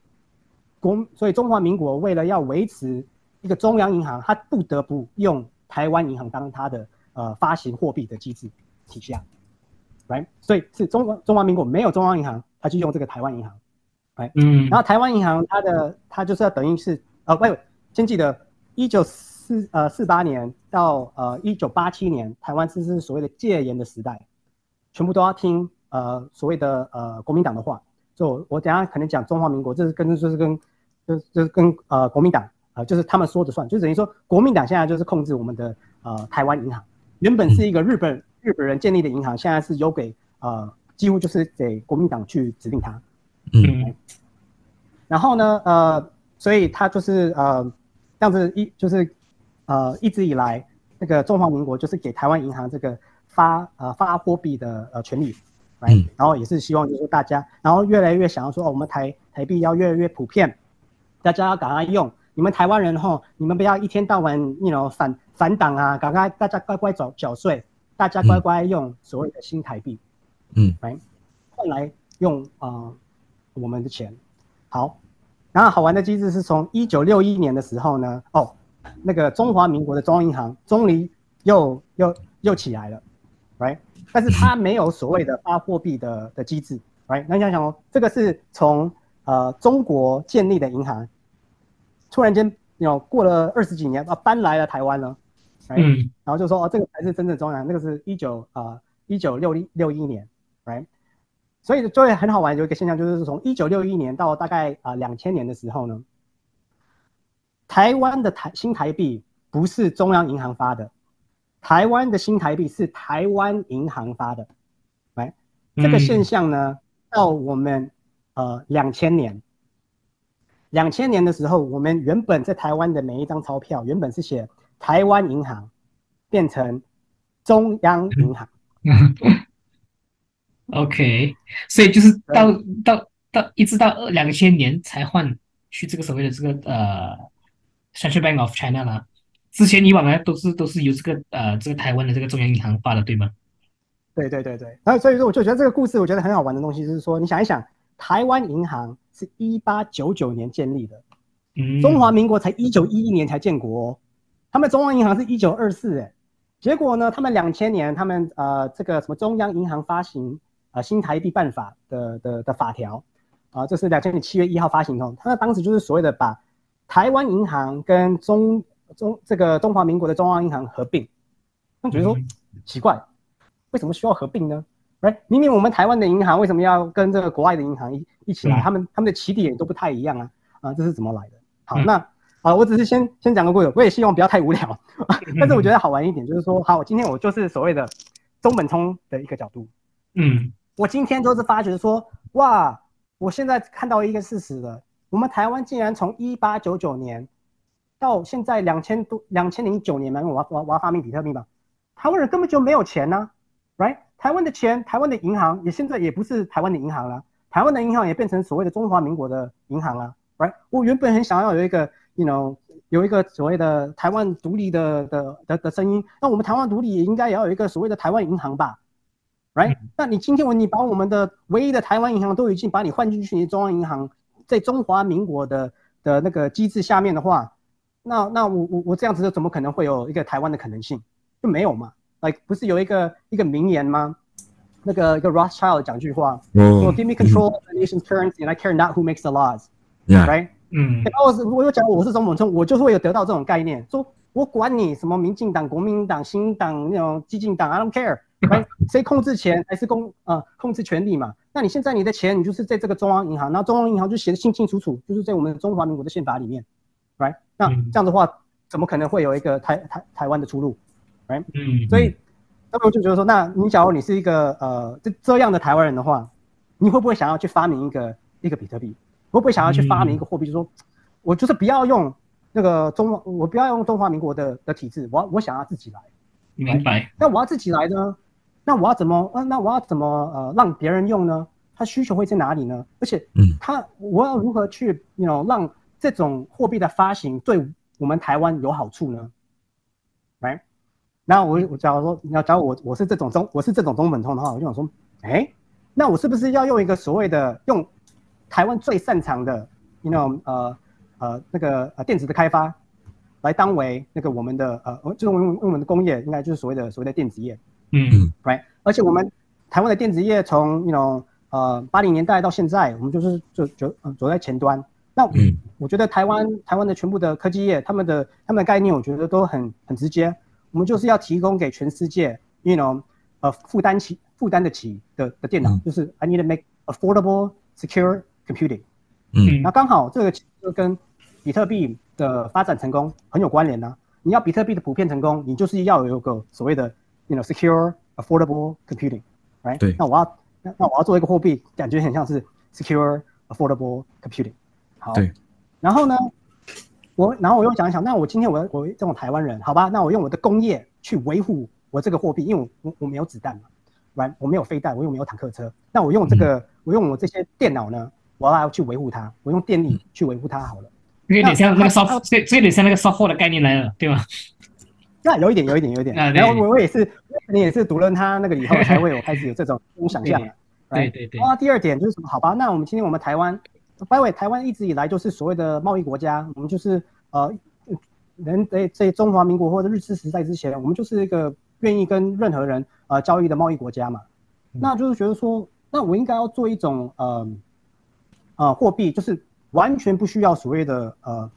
Speaker 2: 国所以中华民国为了要维持一个中央银行，它不得不用台湾银行当它的呃发行货币的机制体系啊，right？所以是中华中华民国没有中央银行。他就用这个台湾银行，哎，嗯，然后台湾银行它的它就是要等于是呃，喂，先记得一九四呃四八年到呃一九八七年，台湾这是所谓的戒严的时代，全部都要听呃所谓的呃国民党的话。就我等下可能讲中华民国，这是跟就是跟就就是跟呃国民党呃，就是他们说的算，就等于说国民党现在就是控制我们的呃台湾银行，原本是一个日本日本人建立的银行，现在是由给呃几乎就是给国民党去指定它。
Speaker 1: 嗯。
Speaker 2: 然后呢，呃，所以他就是呃，这样子一就是呃一直以来那个中华民国就是给台湾银行这个发呃发货币的呃权利，来、
Speaker 3: 嗯
Speaker 2: 然后也是希望就是大家，然后越来越想要说、哦、我们台台币要越来越普遍，大家要赶快用，你们台湾人吼，你们不要一天到晚你 know 反反党啊，赶快大家乖乖缴缴税，大家乖乖用所谓的新台币，
Speaker 3: 嗯
Speaker 2: 来换来用啊、呃我们的钱。好，然后好玩的机制是从一九六一年的时候呢，哦，那个中华民国的中央银行中离又又又起来了，right？但是它没有所谓的发货币的的机制，right？那你想想哦，这个是从呃中国建立的银行，突然间有过了二十几年啊搬来了台湾了，right？、
Speaker 1: 嗯
Speaker 2: 然后就说哦，这个才是真正中央，那个是一九啊一九六一六一年，right？所以就会很好玩，有一个现象就是从一九六一年到大概啊两千年的时候呢，台湾的台新台币不是中央银行发的，台湾的新台币是台湾银行发的，来，这个现象呢，到我们呃两千年，两千年的时候，我们原本在台湾的每一张钞票原本是写台湾银行，变成中央银行。[LAUGHS]
Speaker 1: OK，所以就是到到到一直到二两千年才换去这个所谓的这个呃 Central Bank of China 啦。之前以往呢都是都是由这个呃这个台湾的这个中央银行发的，对吗？
Speaker 2: 对对对对，然后所以说我就觉得这个故事我觉得很好玩的东西就是说，你想一想，台湾银行是一八九九年建立的，
Speaker 1: 嗯，
Speaker 2: 中华民国才一九一一年才建国、哦，他们中央银行是一九二四哎，结果呢，他们两千年他们呃这个什么中央银行发行呃新台币办法的的的法条。啊、这是两千年七月一号发行的，他当时就是所谓的把台湾银行跟中中这个中华民国的中央银行合并，那觉得说
Speaker 1: 嗯。
Speaker 2: 奇怪，为什么需要合并呢？哎，明明我们台湾的银行为什么要跟这个国外的银行一一起来？
Speaker 1: 嗯
Speaker 2: 他们他们的起点也都不太一样啊啊，这是怎么来的？好，
Speaker 1: 嗯
Speaker 2: 那啊，我只是先先讲个故事，我也希望不要太无聊，[LAUGHS] 但是我觉得好玩一点，就是说，好，今天我就是所谓的中本聪的一个角度，
Speaker 1: 嗯
Speaker 2: 我今天就是发觉说，哇，我现在看到一个事实了，我们台湾竟然从一八九九年到现在两千多两千零九年嘛，我要我要我要发明比特币嘛，台湾人根本就没有钱呢、right？台湾的钱，台湾的银行也现在也不是台湾的银行了，台湾的银行也变成所谓的中华民国的银行了，right？我原本很想要有一个，you know，有一个所谓的台湾独立的的的的声音，那我们台湾独立也应该也要有一个所谓的台湾银行吧，right？那你今天我你把我们的唯一的台湾银行都已经把你换进去你中央银行，在中华民国的的那个机制下面的话，那那我我我这样子怎么可能会有一个台湾的可能性？就没有嘛？like 不是有一个一个名言吗？那个一个 Rothschild 讲句话，说
Speaker 3: 哦
Speaker 2: Give me control of the nation's currency, and I care not who makes the laws.，Yeah，Right?
Speaker 1: 嗯
Speaker 2: 然后我是我有讲我是中本聪，我就是会有得到这种概念，说我管你什么民进党、国民党、新党那种激进党，I don't care，right？[LAUGHS] 谁控制钱还是公呃控制权力嘛？那你现在你的钱你就是在这个中央银行，然后中央银行就写的清清楚楚，就是在我们中华民国的宪法里面，right？那
Speaker 1: 嗯
Speaker 2: 这样的话，怎么可能会有一个台台台湾的出路？
Speaker 1: 嗯，
Speaker 2: 所以，那么我就觉得说，那你假如你是一个呃这这样的台湾人的话，你会不会想要去发明一个一个比特币？会不会想要去发明一个货币？就是说我就是不要用那个中华，我不要用中华民国的的体制，我要我想要自己来。
Speaker 1: 明白。
Speaker 2: 那我要自己来呢？那我要怎么呃？那我要怎么呃让别人用呢？他需求会在哪里呢？而且
Speaker 3: 嗯，
Speaker 2: 他我要如何去，you know 让这种货币的发行对我们台湾有好处呢？那我我假如说你要假如我我是这种中我是这种中本通的话，我就想说，哎，那我是不是要用一个所谓的用台湾最擅长的，you know 呃呃那个呃电子的开发来当为那个我们的呃就是我们用我们的工业应该就是所谓的所谓的电子业。
Speaker 1: 嗯
Speaker 2: right？而且我们台湾的电子业从 you know 呃八零年代到现在，我们就是就就呃走在前端。那
Speaker 3: 嗯
Speaker 2: 我觉得台湾台湾的全部的科技业，他们的他们的概念，我觉得都很很直接。我们就是要提供给全世界，you know，呃负担起负担得起的的电脑，
Speaker 3: 嗯
Speaker 2: 就是 I need to make affordable, secure computing。
Speaker 3: 嗯
Speaker 2: 那刚好这个就跟比特币的发展成功很有关联呢。你要比特币的普遍成功，你就是要有个所谓的，you know secure affordable computing，right？
Speaker 3: 对
Speaker 2: 那我要那那我要做一个货币，感觉很像是 secure affordable computing。好，
Speaker 3: 对，
Speaker 2: 然后呢，我然后我又想一想，那我今天我我这种台湾人，好吧，那我用我的工业去维护我这个货币，因为我我我没有子弹嘛，right？我没有飞弹，我又没有坦克车，那我用这个，我用我这些电脑呢，我要去维护它，我用电力去维护它好了。
Speaker 1: 有点像那个
Speaker 2: 那
Speaker 1: soft，这这有点像那个 software 的概念来了，对吗？
Speaker 2: 那有一点，有一点，有一点。
Speaker 1: 啊
Speaker 2: 然后我我也是，你也是读了他那个以后，才会有开始有这种 [LAUGHS] 这种想象了。
Speaker 1: 对？对对，
Speaker 2: 啊，第二点就是什么？好吧，那我们今天我们台湾，by the way，台湾一直以来就是所谓的贸易国家，我们就是呃，人在在中华民国或者日治时代之前，我们就是一个愿意跟任何人呃交易的贸易国家嘛。那就是觉得说，那我应该要做一种呃呃货币，就是完全不需要所谓的呃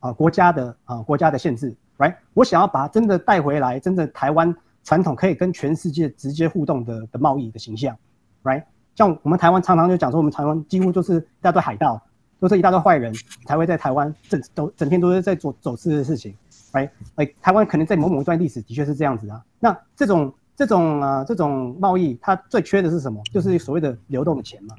Speaker 2: 呃国家的呃国家的限制，right？我想要把真的带回来，真的台湾传统可以跟全世界直接互动的的贸易的形象，right？像我们台湾常常就讲说，我们台湾几乎就是一大堆海盗，都是一大堆坏人才会在台湾整都整天都是在做走私的事情，right？哎，台湾可能在某某一段历史的确是这样子啊。那这种这种呃这种贸易，它最缺的是什么？就是所谓的流动的钱嘛。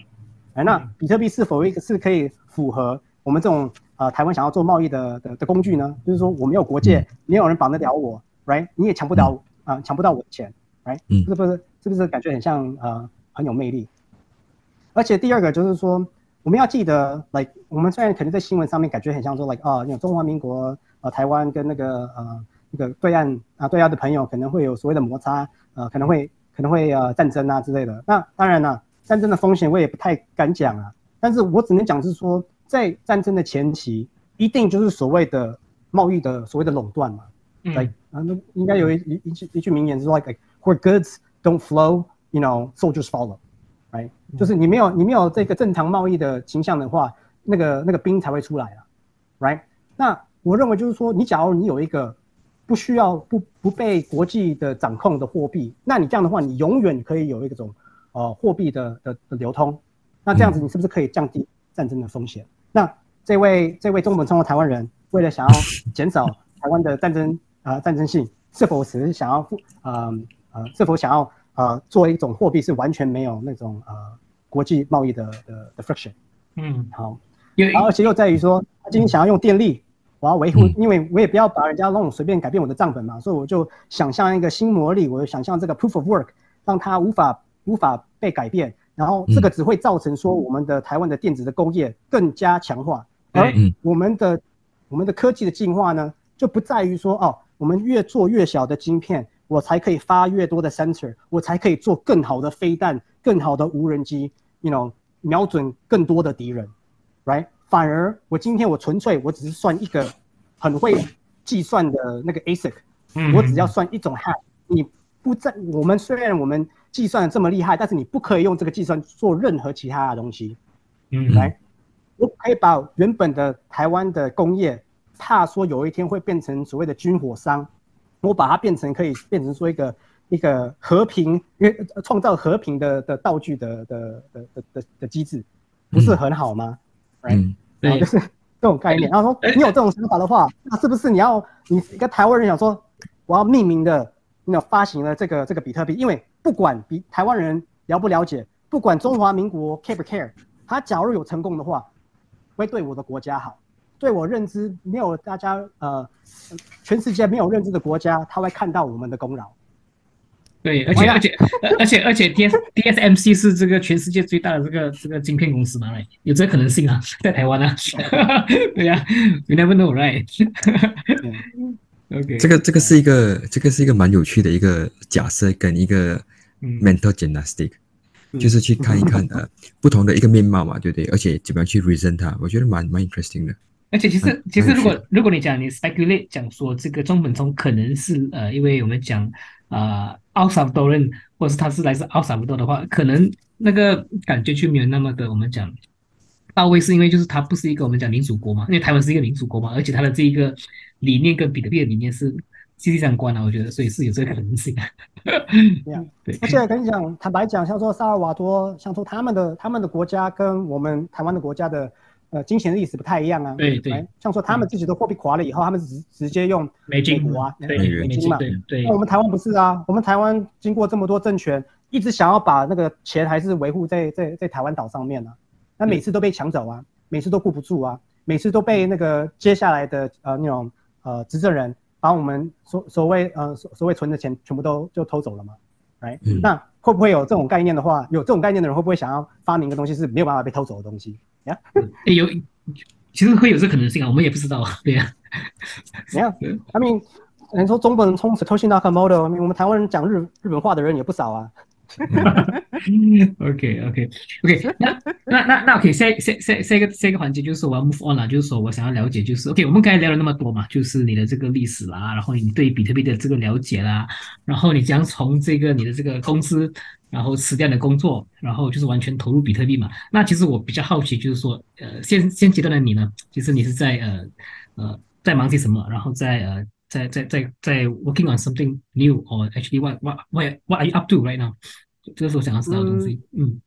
Speaker 2: 哎，那比特币是否一个是可以符合我们这种呃台湾想要做贸易的的的工具呢？就是说我没有国界，没有人绑得了我，right？你也抢不到啊、抢不到我的钱，right？
Speaker 3: 嗯
Speaker 2: 是不是是不是感觉很像呃很有魅力？而且第二个就是说，我们要记得，like 我们虽然可能在新闻上面感觉很像说，like 啊，那种中华民国呃台湾跟那个呃那个对岸啊对岸的朋友可能会有所谓的摩擦，呃可能会可能会呃战争啊之类的。那当然了，战争的风险我也不太敢讲啊，但是我只能讲是说，在战争的前期，一定就是所谓的贸易的所谓的垄断嘛。like
Speaker 1: 嗯，
Speaker 2: 啊，那应该有一一一句一句名言是说 like where goods don't flow, you know, soldiers follow, right？、就是你没有你没有这个正常贸易的倾向的话，那个那个兵才会出来啊，right？那我认为就是说，你假如你有一个不需要不不被国际的掌控的货币，那你这样的话，你永远可以有一种呃货币的的的流通，那这样子你是不是可以降低战争的风险？那这位这位中本聪的台湾人，为了想要减少台湾的战争啊、呃战争性，是否只是想要付呃呃是否想要呃做一种货币是完全没有那种呃国际贸易的的的 friction？
Speaker 1: 嗯，
Speaker 2: 好，
Speaker 1: 有
Speaker 2: 然后而且又在于说，他今天想要用电力，我要维护
Speaker 3: 嗯，
Speaker 2: 因为我也不要把人家那种随便改变我的账本嘛，所以我就想象一个新魔力，我就想象这个 proof of work，让它无法无法被改变，然后这个只会造成说我们的台湾的电子的工业更加强化，而
Speaker 3: 嗯。
Speaker 2: 我们的我们的科技的进化呢，就不在于说哦，我们越做越小的晶片，我才可以发越多的 sensor，我才可以做更好的飞弹、更好的无人机，you know，瞄准更多的敌人，right？反而我今天我纯粹我只是算一个很会计算的那个 ASIC，
Speaker 1: 嗯
Speaker 2: 我只要算一种 hack，你不在我们虽然我们计算的这么厉害，但是你不可以用这个计算做任何其他的东西。
Speaker 1: 嗯
Speaker 2: 来，我可以把原本的台湾的工业，怕说有一天会变成所谓的军火商，我把它变成可以变成说一个一个和平，因为呃创造和平的的道具的的的的的的机制，不是很好吗？
Speaker 3: 嗯
Speaker 1: 对
Speaker 2: 就是这种概念。然后说你有这种想法的话，那是不是你要你一个台湾人想说，我要命名的，那发行了这个这个比特币？因为不管比台湾人了不了解，不管中华民国 care 不 care，他假如有成功的话，会对我的国家好，对我认知没有大家呃，全世界没有认知的国家，他会看到我们的功劳。
Speaker 1: 对，而且而且呃而且而且 D S D S M C 是这个全世界最大的这个这个晶片公司嘛，right？有这个可能性啊，在台湾啊，[LAUGHS] 对呀、[LAUGHS] y o u never know，right？
Speaker 2: 嗯
Speaker 1: OK，
Speaker 3: 这个这个是一个这个是一个蛮有趣的一个假设跟一个
Speaker 1: 嗯
Speaker 3: mental gymnastic，、
Speaker 2: 嗯
Speaker 3: 就是去看一看呃不同的一个面貌嘛，对不对？而且怎么样去 reason 它，我觉得蛮蛮 interesting 的。
Speaker 1: 而且其实
Speaker 3: 嗯
Speaker 1: 其实如果如果你讲你 speculate 讲说这个中本聪可能是呃，因为我们讲啊奥萨多人，或者是他是来自奥萨布多的话，可能那个感觉就没有那么的我们讲到位，是因为就是他不是一个我们讲民主国嘛，因为台湾是一个民主国嘛，而且他的这一个理念跟比特币的理念是息息相关的，我觉得，所以是有这个可能性。
Speaker 2: Yeah [LAUGHS]
Speaker 1: 对，
Speaker 2: 而且跟你讲，坦白讲，像说萨尔瓦多，像说他们的他们的国家跟我们台湾的国家的呃金钱的意思不太一样啊。
Speaker 1: 对对
Speaker 2: 哎，像说他们自己的货币垮了以后，他们直直接用
Speaker 1: 美金
Speaker 2: 啊，
Speaker 1: 对
Speaker 3: 美元
Speaker 1: 美金
Speaker 2: 嘛。
Speaker 1: 对对
Speaker 2: 那我们台湾不是啊，我们台湾经过这么多政权，一直想要把那个钱还是维护在在在台湾岛上面啊，那每次都被抢走啊，每次都顾不住啊，每次都被那个接下来的呃那种呃执政人把我们所所谓呃所所谓存的钱全部都就偷走了嘛，来、
Speaker 3: 嗯
Speaker 2: 那会不会有这种概念的话，有这种概念的人会不会想要发明一个东西是没有办法被偷走的东西呀？[LAUGHS]
Speaker 1: 诶有，其实会有这可能性啊，我们也不知道啊，对呀、
Speaker 2: 你看
Speaker 1: 对
Speaker 2: ，I mean，你说中国人冲 Satoshi Nakamoto，I mean, 我们台湾人讲日日本话的人也不少啊。[LAUGHS]
Speaker 1: OK OK OK，那那那那 OK，下下下下一个下一个环节就是我要 move on 了，就是说我想要了解，就是 OK，我们刚才聊了那么多嘛，就是你的这个历史啦，然后你对比特币的这个了解啦，然后你将从这个你的这个公司，然后辞掉你的工作，然后就是完全投入比特币嘛。那其实我比较好奇，就是说，呃，现现阶段的你呢，其实你是在呃呃在忙些什么，然后在呃在在在在 working on something new or actually what what what what are you up to right now？这个是我想要知道的东西。嗯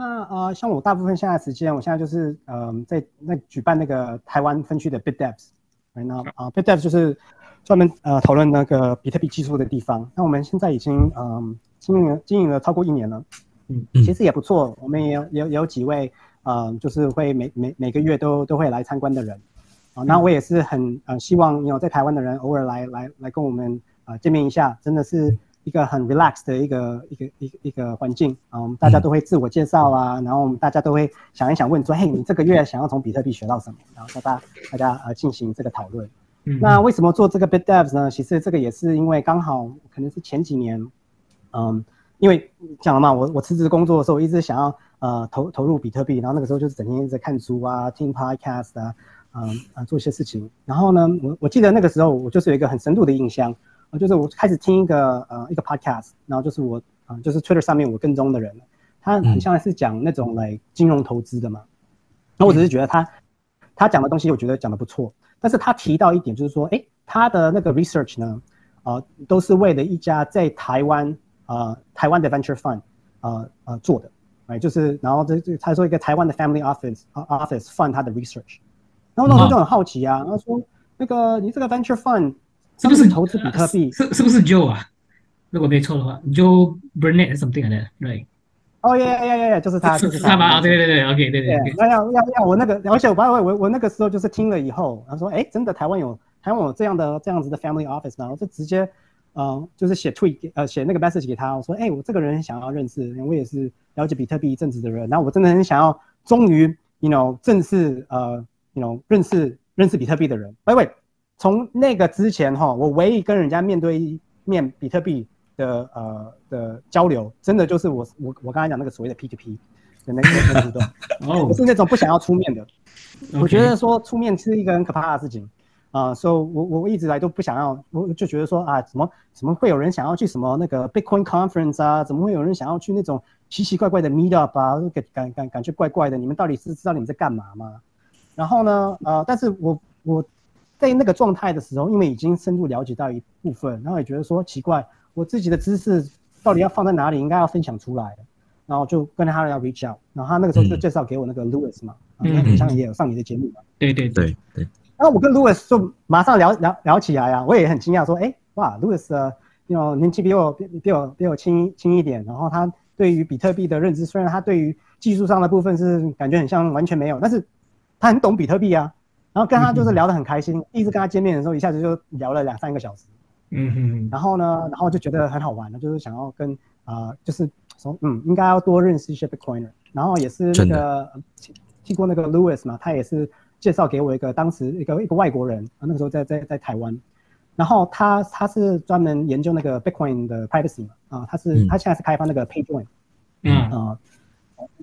Speaker 2: 那呃，像我大部分现在时间，我现在就是嗯在那举办那个台湾分区的 BitDevs，right now 啊、BitDevs 就是专门呃讨论那个比特币技术的地方。那我们现在已经嗯、经营了经营了超过一年了，
Speaker 1: 嗯
Speaker 3: 嗯
Speaker 2: 其实也不错。我们也有也有也有几位呃就是会每每每个月都都会来参观的人啊、那我也是很呃希望有在台湾的人偶尔来来来跟我们呃见面一下，真的是。一个很 relax 的一个一个一个一个环境啊，我们大家都会自我介绍啊，然后我们大家都会想一想问说，嘿，你这个月想要从比特币学到什么？然后大家大家呃进行这个讨论。
Speaker 1: 嗯，
Speaker 2: 那为什么做这个 Bit Devs 呢？其实这个也是因为刚好可能是前几年，嗯，因为讲了嘛，我我辞职工作的时候，我一直想要呃投投入比特币，然后那个时候就是整天一直在看书啊、听 podcast 啊，嗯啊做一些事情。然后呢，我我记得那个时候我就是有一个很深度的印象，呃，就是我开始听一个呃一个 podcast，然后就是我嗯、呃就是 Twitter 上面我跟踪的人，他很像是讲那种来金融投资的嘛。那我只是觉得他他讲的东西，我觉得讲的不错。但是他提到一点，就是说，哎，他的那个 research 呢，呃，都是为了一家在台湾呃台湾的 venture fund 呃呃做的，哎，就是然后这这他说一个台湾的 family office 呃 office fund 他的 research，然后那时候就很好奇啊，然后说那个你这个 venture fund
Speaker 1: 是不是
Speaker 2: 投资比特币？
Speaker 1: 是是不是 Joe 啊？如果没错的话，Joe Burnett something like that，right？
Speaker 2: 哦耶耶耶耶，就是他，就是
Speaker 1: 是他吗？啊对对对，OK，对对
Speaker 2: 那要要要我那个，而且我把我我我那个时候就是听了以后，他说，哎，真的台湾有台湾有这样的这样子的 family office 吗？我就直接，呃，就是写 tweet 呃写那个 message 给他，我说，哎，我这个人想要认识，我也是了解比特币一阵子的人，然后我真的很想要，终于，you know，正式呃，you know，认识认识比特币的人。喂喂，从那个之前哈，我唯一跟人家面对面比特币的呃的交流，真的就是我我我刚才讲那个所谓的 P to P 的那个那个互动。[LAUGHS]
Speaker 1: 哦
Speaker 2: 我，是那种不想要出面的。我觉得说出面是一个很可怕的事情啊，所以我我一直来都不想要，我就觉得说啊，怎么怎么会有人想要去什么那个 Bitcoin conference 啊？怎么会有人想要去那种奇奇怪怪的 meet up 啊？感感感感觉怪怪的，你们到底是知道你们在干嘛吗？然后呢，呃，但是我我在那个状态的时候，因为已经深入了解到一部分，然后也觉得说奇怪，我自己的知识到底要放在哪里，应该要分享出来。然后就跟他要 reach out，然后他那个时候就
Speaker 3: 嗯
Speaker 2: 介绍给我那个 Louis 嘛，好像也有上你的节目嘛。
Speaker 1: 对对对，
Speaker 3: 对对，
Speaker 2: 然后我跟 Louis 就马上聊聊聊起来啊，我也很惊讶说，哎，哇，Louis 呃，you know 年纪比我比比我比我轻轻一点，然后他对于比特币的认知，虽然他对于技术上的部分是感觉很像完全没有，但是他很懂比特币啊。然后跟他就是聊得很开心，第一次跟他见面的时候，一下子就聊了两三个小时。
Speaker 1: 嗯哼
Speaker 2: 然后呢，然后就觉得很好玩了，就是想要跟啊、呃就是说，嗯，应该要多认识一些 Bitcoiner。然后也是那个呃听听过那个 Louis 嘛，他也是介绍给我一个当时一个一个外国人，啊，那个时候在在在台湾，然后他他是专门研究那个 Bitcoin 的 privacy 嘛，啊，他是、
Speaker 3: 嗯。
Speaker 2: 他现在是开发那个 PayJoin
Speaker 1: 嗯。
Speaker 2: 啊，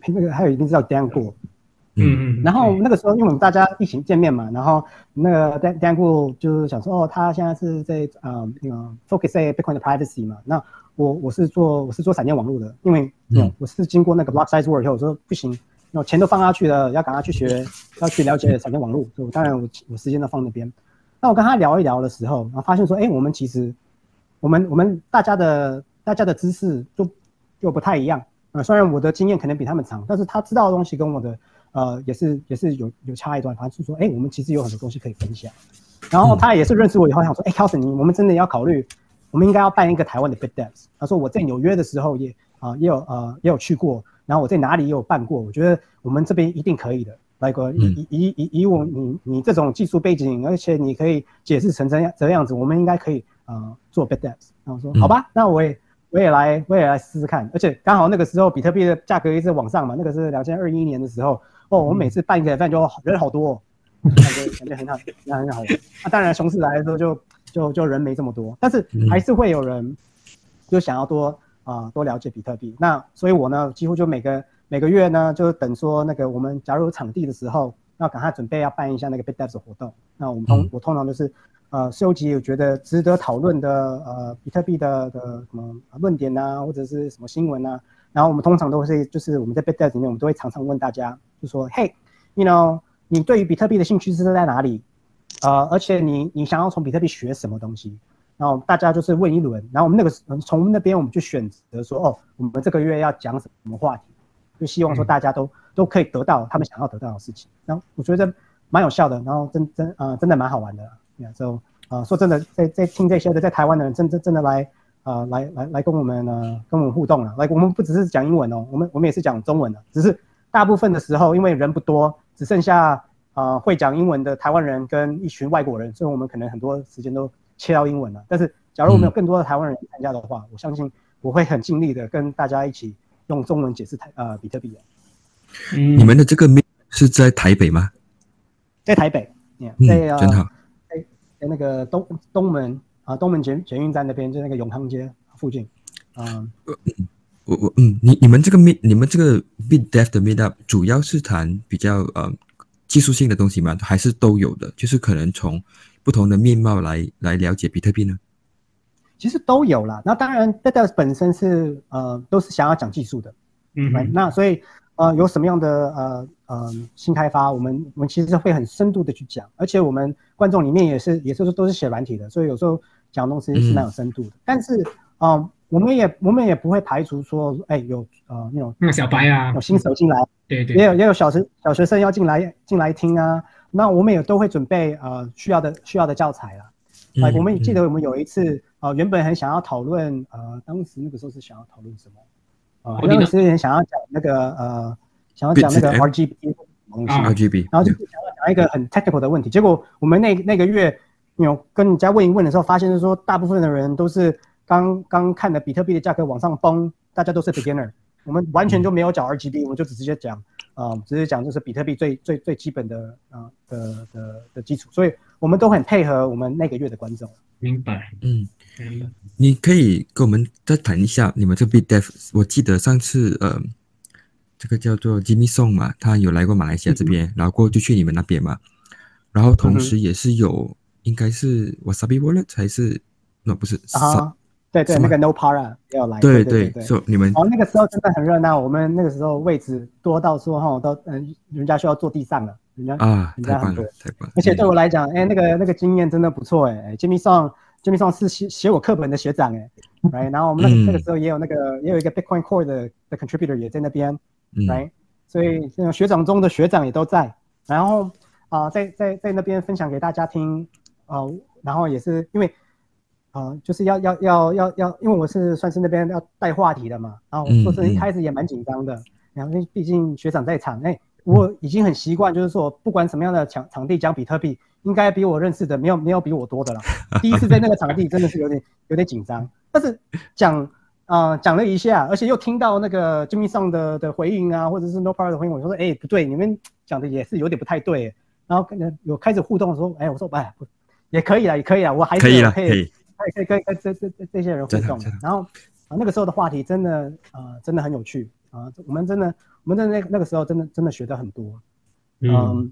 Speaker 2: 那个还有一名字叫 Dan Go，
Speaker 1: 嗯嗯，
Speaker 2: 然后那个时候，因为我们大家疫情见面嘛，然后那个 Dan Dan Gu 就是想说，哦，他现在是在呃那个 focus 在 Bitcoin 的 privacy 嘛。那我我是做我是做闪电网络的，因为
Speaker 3: 嗯
Speaker 2: 我是经过那个 block size work 以后，我说不行，那钱都放下去了，要赶快去学，[LAUGHS] 要去了解闪电网络。所以我当然我我时间都放那边。那我跟他聊一聊的时候，然后发现说，哎，我们其实我们我们大家的大家的知识就就不太一样。呃，虽然我的经验可能比他们长，但是他知道的东西跟我的呃也是也是有有差一段，反正就说，哎，我们其实有很多东西可以分享。然后他也是认识我以后想说，哎 c a l s o n 你我们真的要考虑，我们应该要办一个台湾的 Big Devs。他说我在纽约的时候也啊也有呃也有去过，然后我在哪里也有办过，我觉得我们这边一定可以的。来个以以以以我你你这种技术背景，而且你可以解释成这样这样子，我们应该可以呃做 Big Devs。然后说好吧，那我也我也来我也来试试看。而且刚好那个时候比特币的价格一直往上嘛，那个是两千二一年的时候哦，我们每次办一个饭就人好多。哦 [LAUGHS] 感觉感觉很好，那很好玩。那当然，熊市来的时候就就就人没这么多，但是还是会有人就想要多啊多了解比特币。那所以我呢，几乎就每个每个月呢，就等说那个我们假如有场地的时候，那赶快准备要办一下那个 Big Devs 活动。那我们通我通常都是呃收集有觉得值得讨论的呃比特币的的什么论点啊，或者是什么新闻啊。然后我们通常都会就是我们在 Big Devs 里面，我们都会常常问大家，就说，Hey，you know。你对于比特币的兴趣是在哪里？呃，而且你你想要从比特币学什么东西？然后大家就是问一轮，然后我们那个从那边我们就选择说，哦，我们这个月要讲什么话题？就希望说大家都都可以得到他们想要得到的事情。然后我觉得蛮有效的，然后真真啊，真的蛮好玩的。就啊，说真的，在在听这些的，在台湾的人真真真的来啊来来来跟我们呢跟我们互动了。来，我们不只是讲英文哦，我们我们也是讲中文的，只是大部分的时候因为人不多。只剩下啊会讲英文的台湾人跟一群外国人，所以我们可能很多时间都切到英文了。但是，假如我们有更多的台湾人参加的话，我相信我会很尽力的跟大家一起用中文解释台呃比特币。
Speaker 3: 嗯你们的这个是在台北吗？
Speaker 2: 在台北，在啊，在在那个东东门啊东门捷捷运站那边，就那个永康街附近，嗯。
Speaker 3: 我我嗯，你你们这个 meet 你们这个 bit dev 的 meet up 主要是谈比较呃技术性的东西吗？还是都有的？就是可能从不同的面貌来来了解比特币呢？
Speaker 2: 其实都有啦。那当然 dev 本身是呃都是想要讲技术的，嗯，那所以呃有什么样的呃呃新开发，我们我们其实会很深度的去讲，而且我们观众里面也是也是都是写软体的，所以有时候讲东西是蛮有深度的。但是嗯。我们也我们也不会排除说，哎，有呃那种
Speaker 1: 那个小白啊，
Speaker 2: 有新手进来，
Speaker 1: 对对，
Speaker 2: 也有也有小学小学生要进来进来听啊。那我们也都会准备呃需要的需要的教材了。哎，我们记得我们有一次呃原本很想要讨论呃当时那个时候是想要讨论什么？呃，有段时很想要讲那个呃想要讲那个 RGB
Speaker 3: 东西，RGB，
Speaker 2: 然后就想要讲一个很 technical 的问题。结果我们那那个月有跟人家问一问的时候，发现是说大部分的人都是。刚刚看的比特币的价格往上崩，大家都是 beginner，我们完全就没有讲 RGB，我们就直接讲，啊，直接讲就是比特币最最最基本的啊的的的基础，所以我们都很配合我们那个月的观众。
Speaker 1: 明白，
Speaker 3: 嗯，你可以跟我们再谈一下你们这 Bit Dev，我记得上次呃，这个叫做 Jimmy Song 嘛，他有来过马来西亚这边，然后过就去你们那边嘛，然后同时也是有应该是 Wasabi Wallet 还是那不是
Speaker 2: 啊？对对，那个 No Para 要来。
Speaker 3: 对对对，说你们
Speaker 2: 哦，那个时候真的很热闹。我们那个时候位置多到说哈，都嗯，人家需要坐地上了。人家
Speaker 3: 啊，人家很多，太棒了。
Speaker 2: 而且对我来讲，哎，那个那个经验真的不错哎。Jimmy Song，Jimmy Song 是写写我课本的学长哎，来，然后我们那那个时候也有那个也有一个 Bitcoin Core 的的 contributor 也在那边，来，所以这种学长中的学长也都在。然后啊，在在在那边分享给大家听啊，然后也是因为。啊，就是要要要要要，因为我是算是那边要带话题的嘛，然后说是一开始也蛮紧张的，然后毕竟学长在场，哎，我已经很习惯，就是说不管什么样的场场地讲比特币，应该比我认识的没有没有比我多的了。[LAUGHS] 第一次在那个场地真的是有点有点紧张，但是讲啊讲了一下，而且又听到那个 Jimmy 上的的回应啊，或者是 No Power 的回应，我说哎不对，你们讲的也是有点不太对，然后跟有开始互动的时候，哎我说哎也可以了也可以了，我还是可以
Speaker 3: 他也。
Speaker 2: 可以跟跟这这这这些人互动，然后啊那个时候的话题真的啊真的很有趣啊，我们真的我们在那那个时候真的真的学到很多，嗯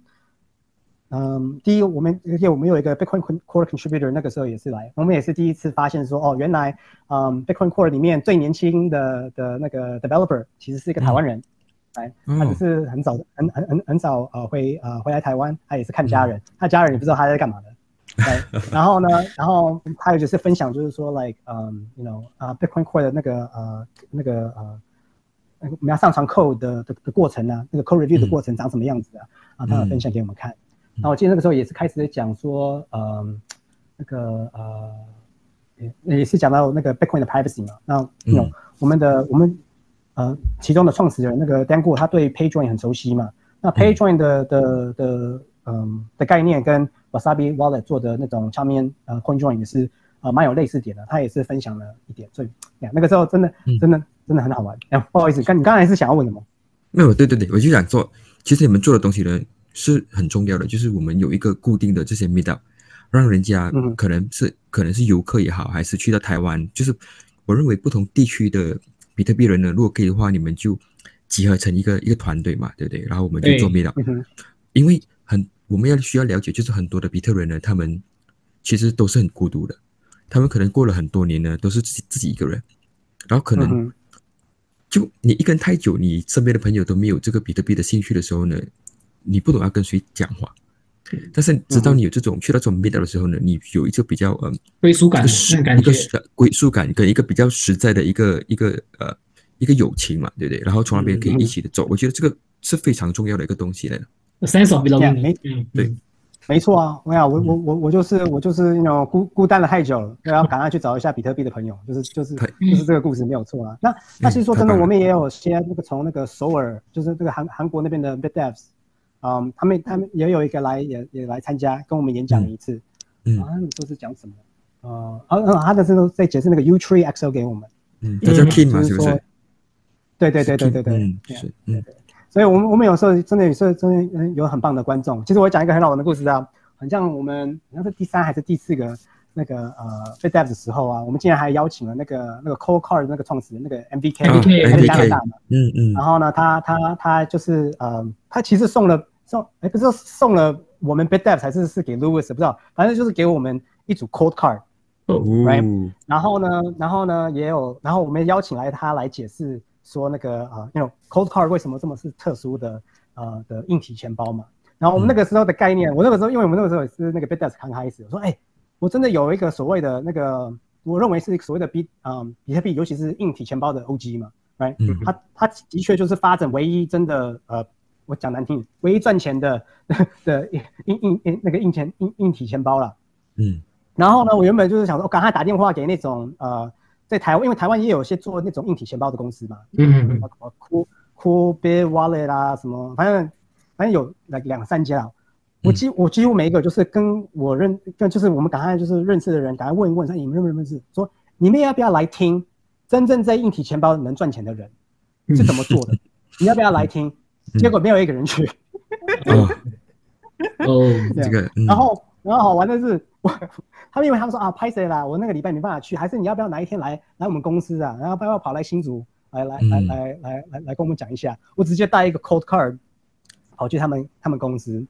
Speaker 2: 嗯，第一我们而且我们有一个 Bitcoin Core Contributor，那个时候也是来，我们也是第一次发现说哦原来嗯 Bitcoin Core 里面最年轻的的那个 Developer 其实是一个台湾人，来他只是很早很很很很早呃回呃回来台湾，他也是看家人，他家人也不知道他在干嘛的。对，然后呢，[LAUGHS] 然后还有就是分享，就是说，like，嗯，you know，啊，Bitcoin Core 的那个呃，那个呃，那个我们要上传 code 的的的过程呢、那个 code review 的过程长什么样子啊？啊，他有分享给我们看。然后我记得那个时候也是开始讲说，嗯，那个呃，也也是讲到那个 Bitcoin 的 privacy 嘛。那那种我们的我们呃其中的创始人那个 Dan Gu 他对 PayJoin 很熟悉嘛。那 PayJoin 的的的嗯的概念跟 Wasabi Wallet 做的那种上面呃 CoinJoin 也是呃蛮有类似点的，他也是分享了一点，所以呀那个时候真的真的真的很好玩。哎，不好意思，刚你刚才是想要问什么？
Speaker 3: 没有，对对对，我就想做，其实你们做的东西呢是很重要的，就是我们有一个固定的这些 meetup，让人家
Speaker 2: 嗯
Speaker 3: 可能是、可能是游客也好，还是去到台湾，就是我认为不同地区的比特币人呢，如果可以的话，你们就集合成一个一个团队嘛，对不对？然后我们就做
Speaker 1: 对
Speaker 3: meetup，
Speaker 2: 嗯哼，
Speaker 3: 因为很我们要需要了解，就是很多的比特人呢，他们其实都是很孤独的，他们可能过了很多年呢，都是自己自己一个人，然后可能就你一个人太久，你身边的朋友都没有这个比特币的兴趣的时候呢，你不懂要跟谁讲话。但是直到你有这种去到这种 meetup 的时候呢，你有一个比较嗯
Speaker 1: 归属感
Speaker 3: 一个归属感跟一个比较实在的一个一个呃一个友情嘛，对不对？然后从那边可以一起的走，我觉得这个是非常重要的一个东西来的。
Speaker 1: A sense of belonging，
Speaker 2: 没
Speaker 1: 嗯，
Speaker 3: 对。
Speaker 1: 嗯。
Speaker 2: 没错啊，我想我我我我就是我就是那种孤孤单了太久了，然后赶快去找一下比特币的朋友，就是就是就是这个故事没有错啊。那那其实说真的，我们也有些那个从那个首尔，就是这个韩韩国那边的 BitDevs，嗯，他们他们也有一个来也也来参加，跟我们演讲了一次，
Speaker 3: 嗯。
Speaker 2: 啊，他们都是讲什么？呃，啊嗯，他的是都在解释那个 U Tree XO 给我们，
Speaker 3: 嗯，他叫
Speaker 1: 嗯
Speaker 3: King 嘛，
Speaker 2: 是
Speaker 3: 不是？
Speaker 2: 对对对对对对，
Speaker 3: 嗯，
Speaker 2: 对
Speaker 3: 是，嗯
Speaker 2: 所以我们我们有时候真的有时候真的嗯有很棒的观众。其实我讲一个很好玩的故事啊，很像我们好像是第三还是第四个那个呃 f i t Dev 的时候啊，我们竟然还邀请了那个那个 Cold Card 那个创始人那个 MVK，、
Speaker 3: 啊
Speaker 2: 他在加拿大嘛，
Speaker 3: 嗯嗯
Speaker 2: 然后呢，他他他就是呃，他其实送了送哎不是送了我们 BitDev 还是是给 Louis 不知道，反正就是给我们一组 Cold Card。
Speaker 3: 嗯
Speaker 2: right 然后呢，然后呢，也有，然后我们邀请来他来解释说那个啊，那种 cold card 为什么这么是特殊的呃的硬体钱包嘛。然后我们那个时候的概念，我那个时候因为我们那个时候也是那个 BitDesk 刚开始，我说哎，我真的有一个所谓的那个，我认为是所谓的比嗯比特币，尤其是硬体钱包的 OG 嘛，right？、
Speaker 3: 嗯
Speaker 2: 它它的确就是发展唯一真的呃，我讲难听，唯一赚钱的 [LAUGHS] 的硬硬硬那个硬钱硬硬体钱包了。
Speaker 3: 嗯
Speaker 2: 然后呢，我原本就是想说，我赶快打电话给那种呃，在台湾，因为台湾也有一些做那种硬体钱包的公司嘛，
Speaker 1: 嗯嗯
Speaker 2: 包括 Cool Cool Bit Wallet 啦，什么，反正反正有两两三家啊。我几我几乎每一个就是跟我认跟就是我们赶快就是认识的人，赶快问一问说你们认不认识？说你们要不要来听真正在硬体钱包能赚钱的人是怎么做的？你要不要来听？结果没有一个人去。
Speaker 3: 哦，
Speaker 1: 哦，
Speaker 3: 这个 [LAUGHS] 嗯
Speaker 2: 然后，然后好玩的是，我 [LAUGHS] 他们因为他们说啊，拍谁啦？我那个礼拜没办法去，还是你要不要哪一天来来我们公司啊？然后要不要跑来新竹来来来
Speaker 3: 嗯
Speaker 2: 来来来来跟我们讲一下？我直接带一个 code card 跑去他们他们公司，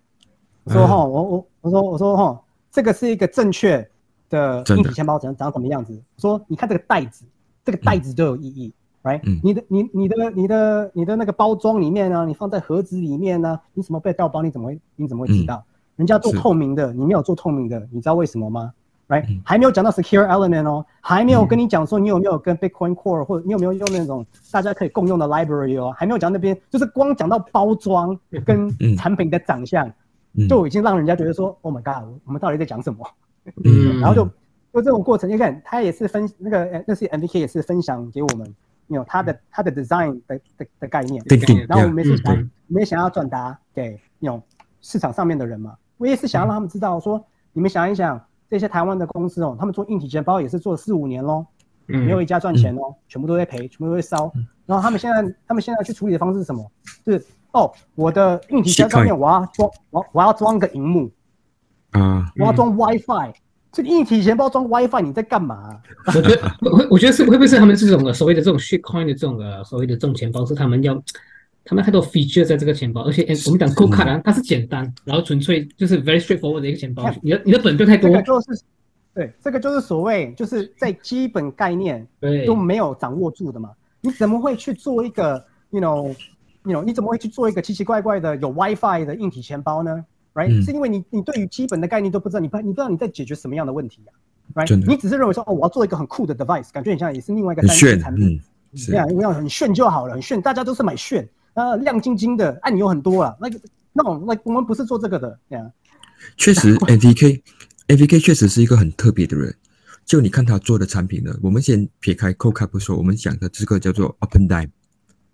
Speaker 2: 我说
Speaker 3: 嗯
Speaker 2: 哈，我我我说我说哈，这个是一个正确的硬体钱包长长什么样子？我说你看这个袋子，这个袋子都有意义。right？、
Speaker 3: 嗯
Speaker 2: 你的你你的你的你的那个包装里面呢，你放在盒子里面呢，你怎么被盗包？你怎么会你怎么会知道？人家做透明的，你没有做透明的，你知道为什么吗？right？、
Speaker 3: 嗯。
Speaker 2: 还没有讲到 secure element 哦，还没有跟你讲说你有没有跟 Bitcoin Core 或者你有没有用那种大家可以共用的 library 哦，还没有讲那边，就是光讲到包装跟
Speaker 3: 嗯。
Speaker 2: 产品的长相，
Speaker 3: 嗯。
Speaker 2: 就已经让人家觉得说，Oh my god，我们到底在讲什么？
Speaker 1: 嗯，[LAUGHS]
Speaker 2: 然后就就这种过程，你看他也是分那个呃那些 MVK 也是分享给我们，有他的他的 design 的的的概念。然后我们也是想
Speaker 1: 嗯对，
Speaker 2: 我们也想要转达给那种市场上面的人嘛，我也是想要让他们知道说，你们想一想，这些台湾的公司哦，他们做硬体钱包也是做四五年喽，没有
Speaker 1: 嗯
Speaker 2: 一家赚钱哦，全部都在赔，全部都在烧。然后他们现在，他们现在去处理的方式是什么？就是哦，我的硬体钱包上面我要装，我我要装个荧幕，
Speaker 3: 啊，
Speaker 2: 我要装 WiFi。这个硬体钱包装 WiFi，你在干嘛、[LAUGHS]
Speaker 1: 我觉得，我觉得是会不会是他们这种的所谓的这种 shitcoin 的这种呃所谓的这种钱包是他们要，他们太多 feature 在这个钱包，而且诶我们讲 c o d 啊，它是简单，然后纯粹就是 very straightforward 的一个钱包，你的你的本就太多
Speaker 2: 这，个就是，对，这个就是所谓就是在基本概念
Speaker 1: 对
Speaker 2: 都没有掌握住的嘛。你怎么会去做一个，you know，you know，你怎么会去做一个奇奇怪怪的有 WiFi 的硬体钱包呢？Right？、
Speaker 3: 嗯
Speaker 2: 是因为你你对于基本的概念都不知道，你不你不知道你在解决什么样的问题啊？Right？你只是认为说哦，我要做一个很酷的 device，感觉很像也是另外一个单一产品。
Speaker 3: 嗯是
Speaker 2: 对啊，我要很炫就好了，很炫，大家都是买炫，呃，亮晶晶的，按钮很多啊，那个那种，那我们不是做这个的，对啊，
Speaker 3: 确实，NVK NVK 确实是一个很特别的人。就你看他做的产品呢，我们先撇开 Coca 不说，我们讲的这个叫做 Open Dime。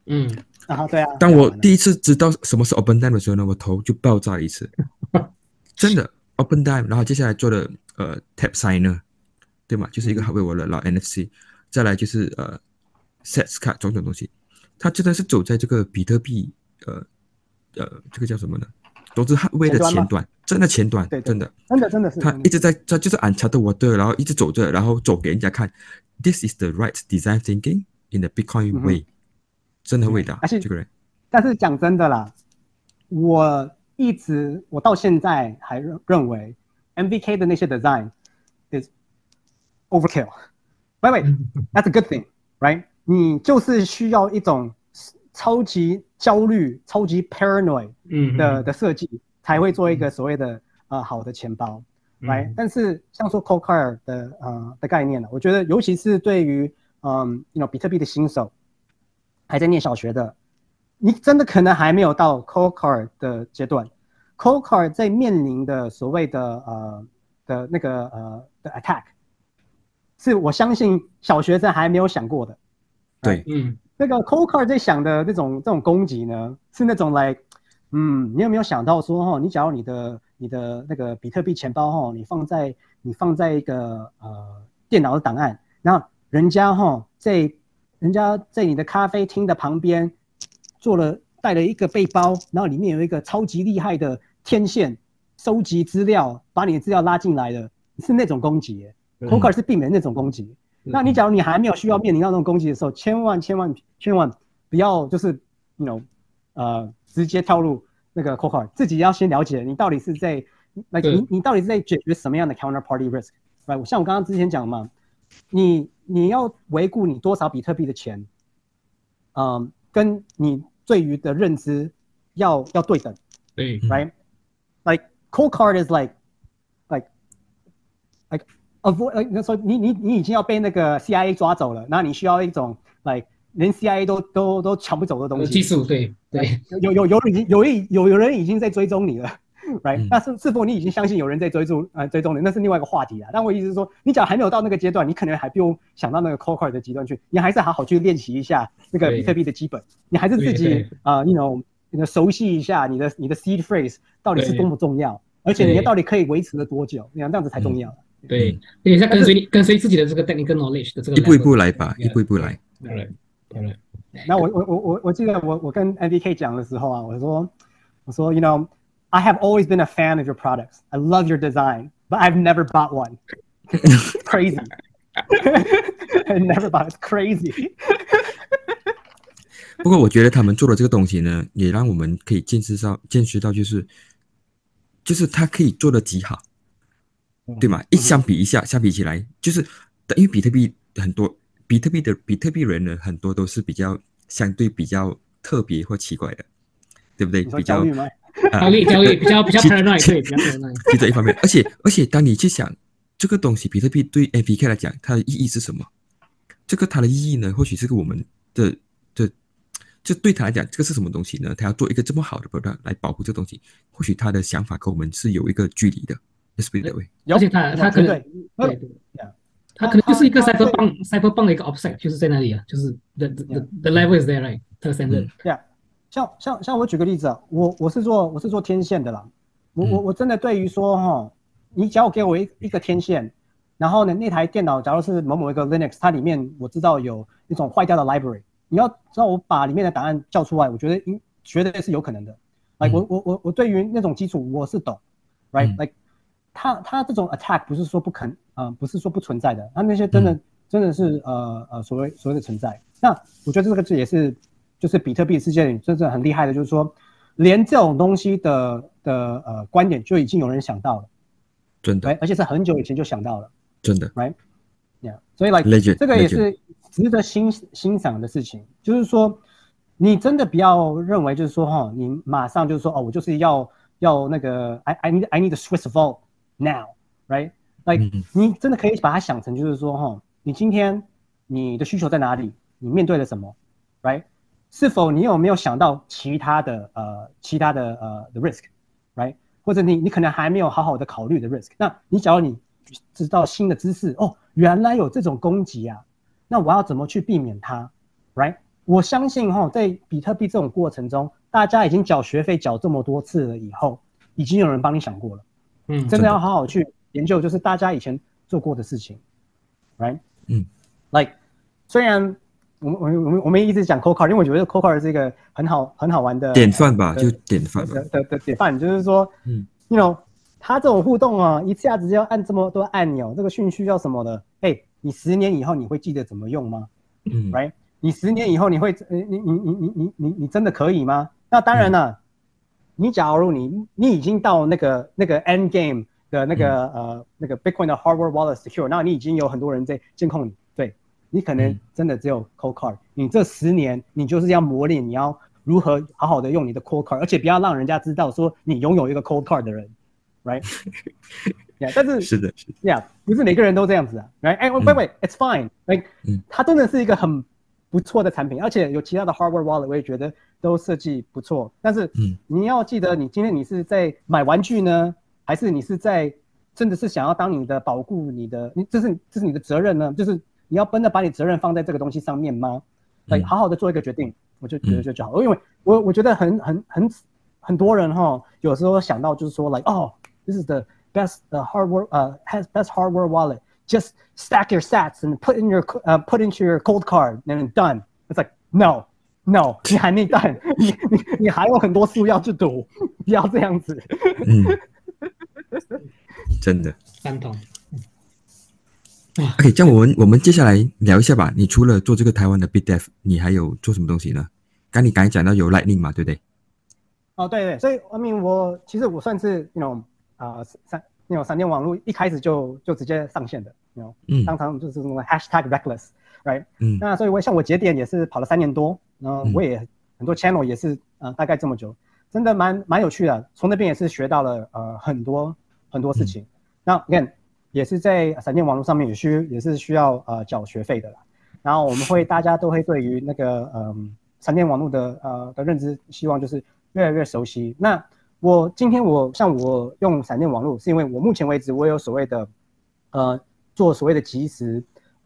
Speaker 1: 嗯，
Speaker 2: 啊，对啊。
Speaker 3: 当我第一次知道什么是 Open Dime 的时候呢，我头就爆炸了一次，[LAUGHS] 真的 Open Dime。然后接下来做的呃 Tap Signer，对吗？就是一个为我的老 NFC。再来就是呃 Sets Card 种种东西，他真的是走在这个比特币呃呃这个叫什么呢？投资捍卫的前端，真的前端，
Speaker 2: 对，
Speaker 3: 真的，
Speaker 2: 真的真的是
Speaker 3: 他一直在，他就是按查的我的，然后一直走着，然后走给人家看，This is the right design thinking in the Bitcoin way，真的很伟大，这个人。
Speaker 2: 但是讲真的啦，我一直我到现在还认认为 MVK 的那些 design is overkill。Wait wait, that's a good thing, right？你就是需要一种超级焦虑、超级 paranoid 的的设计，才会做一个所谓的呃好的钱包，right？但是像说 Cold Card 的呃的概念呢，我觉得尤其是对于嗯，you know 比特币的新手，还在念小学的，你真的可能还没有到 Cold Card 的阶段。Cold Card 在面临的所谓的呃的那个呃的 attack，是我相信小学生还没有想过的。
Speaker 3: 对，
Speaker 1: 嗯。
Speaker 2: 那个 Cold Card 在想的那种这种攻击呢，是那种 like，嗯，你有没有想到说哈，你假如你的你的那个比特币钱包哈，你放在你放在一个呃电脑的档案，然后人家哈在人家在你的咖啡厅的旁边做了带了一个背包，然后里面有一个超级厉害的天线收集资料，把你的资料拉进来的，是那种攻击。Cold Card 是避免那种攻击。那你假如你还没有需要面临到那种攻击的时候，千万千万千万不要就是，you know，呃，直接跳入那个 cold card，自己要先了解你到底是在，那你你到底是在解决什么样的 counterparty risk，right？像我刚刚之前讲嘛，你你要维护你多少比特币的钱，嗯，跟你对于的认知要要对等，
Speaker 1: 对
Speaker 2: ，right？Like cold card is like like like avoid 呃，那说你你你已经要被那个 CIA 抓走了，那你需要一种 like 连 CIA 都都都抢不走的东西。
Speaker 1: 技术对对，
Speaker 2: 有有有人已经有一有有人已经在追踪你了，right？那是是否你已经相信有人在追踪呃追踪你？那是另外一个话题啊。但我意思是说，你只要还没有到那个阶段，你可能还不用想到那个 c o c a r 的极端去，你还是好好去练习一下那个比特币的基本，你还是自己啊，you know，熟悉一下你的你的 seed phrase 到底是多么重要，而且你到底可以维持了多久？你看这样子才重要。
Speaker 1: 对，等一下跟随你跟随自己的这个 technical knowledge 的这个
Speaker 3: 一步一步来吧，一步一步来。
Speaker 1: 当然，当然。
Speaker 2: 那我我我我我记得我我跟 NVK 讲的时候啊，我说我说 You know I have always been a fan of your products. I love your design, but I've never bought one. Crazy. I never bought. Crazy.
Speaker 3: 不过我觉得他们做的这个东西呢，也让我们可以见识到见识到，就是就是他可以做的极好。对嘛？一相比一下，相比起来，就是因为比特币很多，比特币的比特币人呢，很多都是比较相对比较特别或奇怪的，对不对？比较
Speaker 1: 焦虑，焦虑，比较比较 paranoid，对，比较
Speaker 3: paranoid。就这一方面，而且而且，当你去想这个东西，比特币对 NVK 来讲，它的意义是什么？这个它的意义呢？或许是个我们的的，就对他来讲，这个是什么东西呢？他要做一个这么好的 product 来保护这个东西，或许他的想法跟我们是有一个距离的。
Speaker 1: 而且他他可能对对，他可能就是一个 cyber 棒 cyber 棒的一个 offset，就是在那里啊，就是 the the the level is there right，特深的。
Speaker 2: 对啊，像像像我举个例子啊，我我是做我是做天线的啦，我我我真的对于说哈，你只要给我一一个天线，然后呢那台电脑假如是某某一个 Linux，它里面我知道有一种坏掉的 library，你要让我把里面的档案叫出来，我觉得应绝对是有可能的。like 我我我我对于那种基础我是懂，right？like 他他这种 attack 不是说不肯啊，不是说不存在的，他那些真的真的是呃呃所谓所谓的存在。那我觉得这个字也是，就是比特币世界里真正很厉害的，就是说连这种东西的的呃观点就已经有人想到了，
Speaker 3: 真的，
Speaker 2: 而且是很久以前就想到了，
Speaker 3: 真的
Speaker 2: ，right？Yeah，所以 like 这个也是值得欣欣赏的事情，就是说你真的不要认为就是说哈，你马上就是说哦，我就是要要那个 I I need I need a Swiss vault。Now, right? Like 你真的可以把它想成，就是说，哈，你今天你的需求在哪里？你面对了什么，right？是否你有没有想到其他的呃其他的呃的 risk，right？或者你你可能还没有好好的考虑的 risk。那你假如你知道新的知识，哦，原来有这种攻击啊，那我要怎么去避免它，right？我相信哈，在比特币这种过程中，大家已经缴学费缴这么多次了以后，已经有人帮你想过了，
Speaker 1: 嗯，
Speaker 2: 真的要好好去研究，就是大家以前做过的事情，right？
Speaker 3: 嗯
Speaker 2: ，like，虽然我们我们我们我们一直讲 COCAR，因为我觉得 COCAR 是一个很好很好玩的
Speaker 3: 典范吧，就典范
Speaker 2: 的的典范，就是说，
Speaker 3: 嗯
Speaker 2: ，you know，他这种互动啊，一下子要按这么多按钮，这个顺序要什么的，哎，你十年以后你会记得怎么用吗？
Speaker 3: 嗯
Speaker 2: ，right？你十年以后你会，你你你你你你你真的可以吗？那当然了。你假如你你已经到那个那个 end game 的那个呃那个 Bitcoin 的 hardware wallet secure，那你已经有很多人在监控你。对你可能真的只有 Cold Card，你这十年你就是要磨练，你要如何好好的用你的 Cold Card，而且不要让人家知道说你拥有一个 Cold Card 的人，right？Yeah，[LAUGHS] 但是
Speaker 3: 是的，是的
Speaker 2: ，Yeah，不是每个人都这样子啊，right？哎，喂喂，It's fine，like，它真的是一个很不错的产品，而且有其他的 Hardware Wallet 我也觉得都设计不错，但是你要记得，你今天你是在买玩具呢，还是你是在真的是想要当你的保护你的，你这是这是你的责任呢，就是。你要真的把你责任放在这个东西上面吗？哎，好好的做一个决定，我就觉得就就好。因为我我觉得很很很很多人哈，有时候想到就是说，like，哦，this is the best the hardware uh has best hardware wallet. Just stack your sats and put in your uh put into your cold card and done. It's like no no，你还没 done，你你你还有很多书要去读，不要这样子。
Speaker 3: 嗯，真的
Speaker 1: 赞同。
Speaker 3: OK，这样我们我们接下来聊一下吧。你除了做这个台湾的 BitDev，你还有做什么东西呢？刚你刚才讲到有 Lightning 嘛，对不对？
Speaker 2: 哦，对对，所以阿明，我其实我算是那种啊闪那种闪电网络一开始就就直接上线的，那种嗯，当场就是什么 Hashtag Reckless，right？嗯，那所以我像我节点也是跑了三年多，然后我也很多 Channel 也是呃大概这么久，真的蛮蛮有趣的，从那边也是学到了呃很多很多事情。那 again。也是在闪电网络上面也需也是需要呃缴学费的啦，然后我们会大家都会对于那个嗯闪电网络的呃的认知，希望就是越来越熟悉。那我今天我像我用闪电网络，是因为我目前为止我有所谓的呃做所谓的即时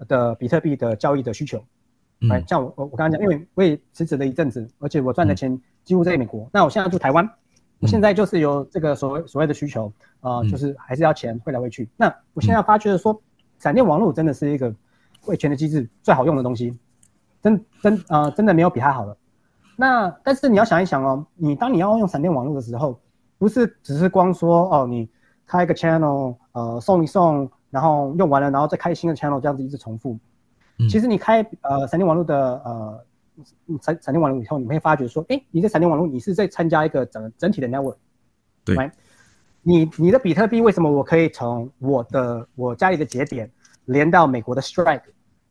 Speaker 2: 的比特币的交易的需求，哎，像我我我刚刚讲，因为我也辞职了一阵子，而且我赚的钱几乎在美国，那我现在住台湾。我现在就是有这个所谓所谓的需求，啊，就是还是要钱汇来汇去。那我现在发觉的说，闪电网络真的是一个汇钱的机制最好用的东西，真真啊，真的没有比它好了。那但是你要想一想哦，你当你要用闪电网络的时候，不是只是光说哦，你开一个 channel，呃，送一送，然后用完了，然后再开新的 channel，这样子一直重复。其实你开呃闪电网络的呃。闪闪电网络以后，你会发觉说，哎，你在闪电网络，你是在参加一个整整体的 network，
Speaker 3: 对，
Speaker 2: 你你的比特币为什么我可以从我的我家里的节点连到美国的 Strike，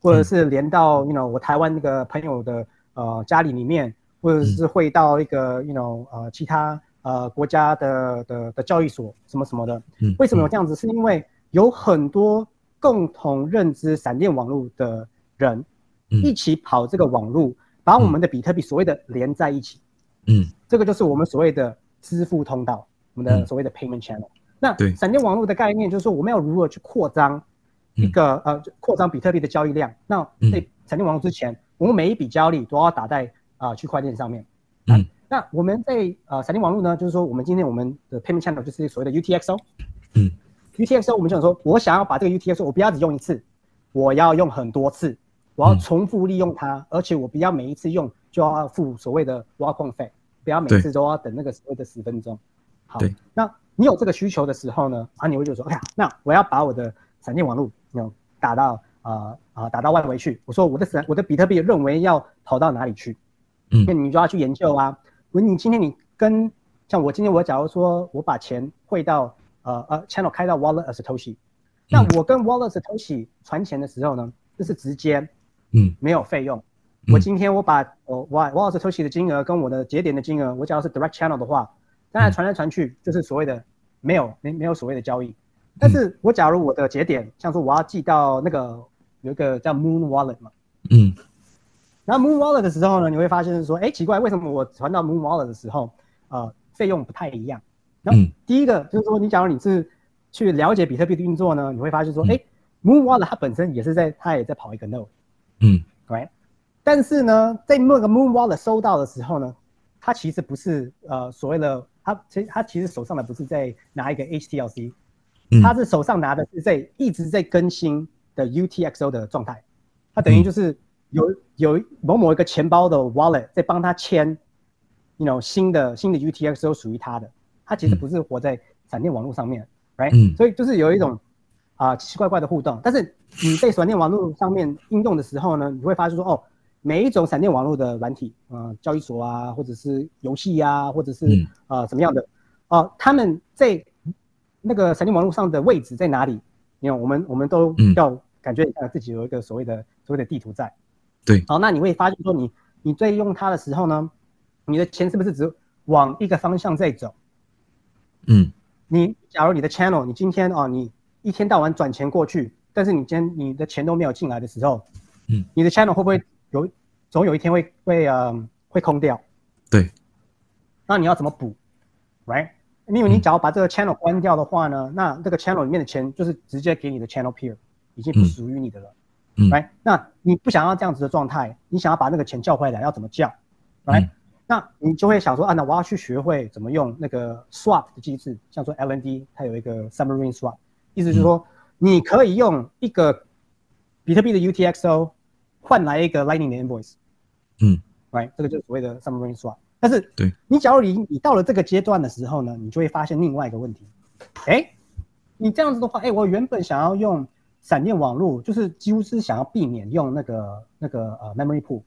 Speaker 2: 或者是连到 you know 我台湾那个朋友的呃家里里面，或者是会到一个 you know 呃其他呃国家的的的交易所什么什么的，为什么有这样子？是因为有很多共同认知闪电网络的人一起跑这个网络。把我们的比特币所谓的连在一起，
Speaker 3: 嗯，
Speaker 2: 这个就是我们所谓的支付通道，我们的所谓的 payment channel。那闪电网络的概念就是说，我们要如何去扩张一个呃扩张比特币的交易量？那在闪电网络之前，我们每一笔交易都要打在啊区块链上面。
Speaker 3: 嗯，
Speaker 2: 那我们在呃闪电网络呢，就是说我们今天我们的 payment channel 就是所谓的 UTXO。
Speaker 3: 嗯
Speaker 2: ，UTXO 我们就想说，我想要把这个 UTXO 我不要只用一次，我要用很多次。我要重复利用它，而且我不要每一次用就要付所谓的挖矿费，不要每次都要等那个所谓的十分钟。好，那你有这个需求的时候呢，啊，你会就说，哎呀，那我要把我的闪电网络，有打到啊啊打到外围去。我说我的闪我的比特币认为要跑到哪里去？
Speaker 3: 嗯，
Speaker 2: 那你就要去研究啊。如你今天你跟像我今天我假如说我把钱汇到呃呃 channel 开到 wallet as Toshi，那我跟 wallet as Toshi 传钱的时候呢，这是直接。
Speaker 3: 嗯，
Speaker 2: 没有费用。我今天我把我我我是抽取的金额跟我的节点的金额，我假如是 direct channel 的话，当然传来传去就是所谓的没有没没有所谓的交易。但是我假如我的节点，像说我要寄到那个有一个叫 Moon Wallet 嘛，
Speaker 3: 嗯，
Speaker 2: 然后 Moon Wallet 的时候呢，你会发现是说，哎，奇怪，为什么我传到 Moon Wallet 的时候，呃，费用不太一样？然后第一个就是说，你假如你是去了解比特币的运作呢，你会发现说，哎，Moon Wallet 它本身也是在，它也在跑一个 node，
Speaker 3: 嗯
Speaker 2: ，right？但是呢，在那个 Moon Wallet 收到的时候呢，它其实不是呃所谓的，它其实它其实手上的不是在拿一个 HTLC，它是手上拿的是在一直在更新的 UTXO 的状态，它等于就是有有某某一个钱包的 Wallet 在帮他签，you know 新的新的 UTXO 属于他的，他其实不是活在闪电网络上面，right？所以就是有一种啊奇奇怪怪的互动，但是你在闪电网络上面应用的时候呢，你会发现说哦。每一种闪电网络的软体，呃，交易所啊，或者是游戏呀，或者是呃什么样的，啊，他们在那个闪电网络上的位置在哪里？因为我们我们都要感觉自己有一个所谓的所谓的地图在。
Speaker 3: 对。
Speaker 2: 好，那你会发现说，你你在用它的时候呢，你的钱是不是只往一个方向在走？
Speaker 3: 嗯。
Speaker 2: 你假如你的 channel，你今天啊，你一天到晚转钱过去，但是你今天你的钱都没有进来的时候，
Speaker 3: 嗯，
Speaker 2: 你的 channel 会不会？有总有一天会会呃会空掉，
Speaker 3: 对，
Speaker 2: 那你要怎么补，right？因为你只要把这个 channel 关掉的话呢，那这个 channel 里面的钱就是直接给你的 channel peer，已经不属于你的了，right？那你不想要这样子的状态，你想要把那个钱叫回来，要怎么叫，right？那你就会想说啊，那我要去学会怎么用那个 swap 的机制，像说 LND 它有一个 submarine swap，意思就是说你可以用一个比特币的 UTXO。换来一个 Lightning 的 invoice，
Speaker 3: 嗯
Speaker 2: ，right，这个就是所谓的 submarine swap。但是，
Speaker 3: 对。
Speaker 2: 你假如你你到了这个阶段的时候呢，你就会发现另外一个问题，哎，你这样子的话，哎，我原本想要用闪电网络，就是几乎是想要避免用那个那个呃 memory pool，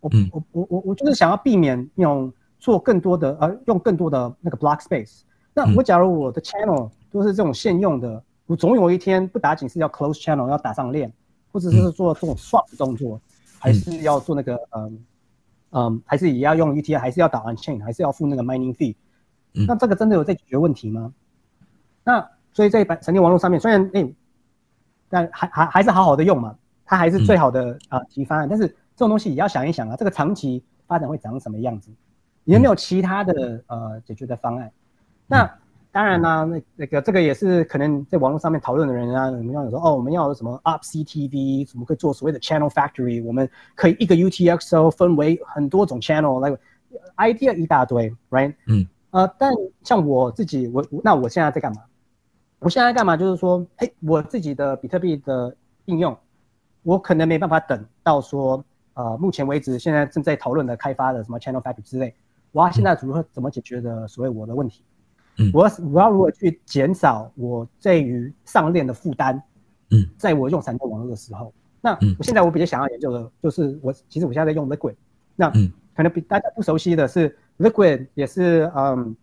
Speaker 2: 我我我我我就是想要避免用做更多的呃用更多的那个 block space。那我假如我的 channel 都是这种现用的，我总有一天不打紧是要 close channel 要打上链。或者是做这种 swap 的动作，还是要做那个嗯嗯，还是也要用 UTI，还是要打 on chain，还是要付那个 mining fee？那这个真的有在解决问题吗？那所以在闪电网络上面，虽然哎，但还还还是好好的用嘛，它还是最好的啊提方案。但是这种东西也要想一想啊，这个长期发展会长什么样子？有没有其他的呃解决的方案？那？当然啦，那那个这个也是可能在网络上面讨论的人啊，我们要有说哦，我们要什么 up CTV，怎么可以做所谓的 channel factory？我们可以一个 UTXO 分为很多种 channel，那个 idea 一大堆，right？
Speaker 3: 嗯，
Speaker 2: 呃，但像我自己，我那我现在在干嘛？我现在干嘛？就是说，哎，我自己的比特币的应用，我可能没办法等到说，呃，目前为止现在正在讨论的开发的什么 channel factory 之类，我要现在如何怎么解决的所谓我的问题？嗯我要我要如何去减少我对于上链的负担？
Speaker 3: 嗯，
Speaker 2: 在我用闪电网络的时候，那我现在我比较想要研究的就是我其实我现在在用 Liquid，那可能比大家不熟悉的是 Liquid 也是嗯，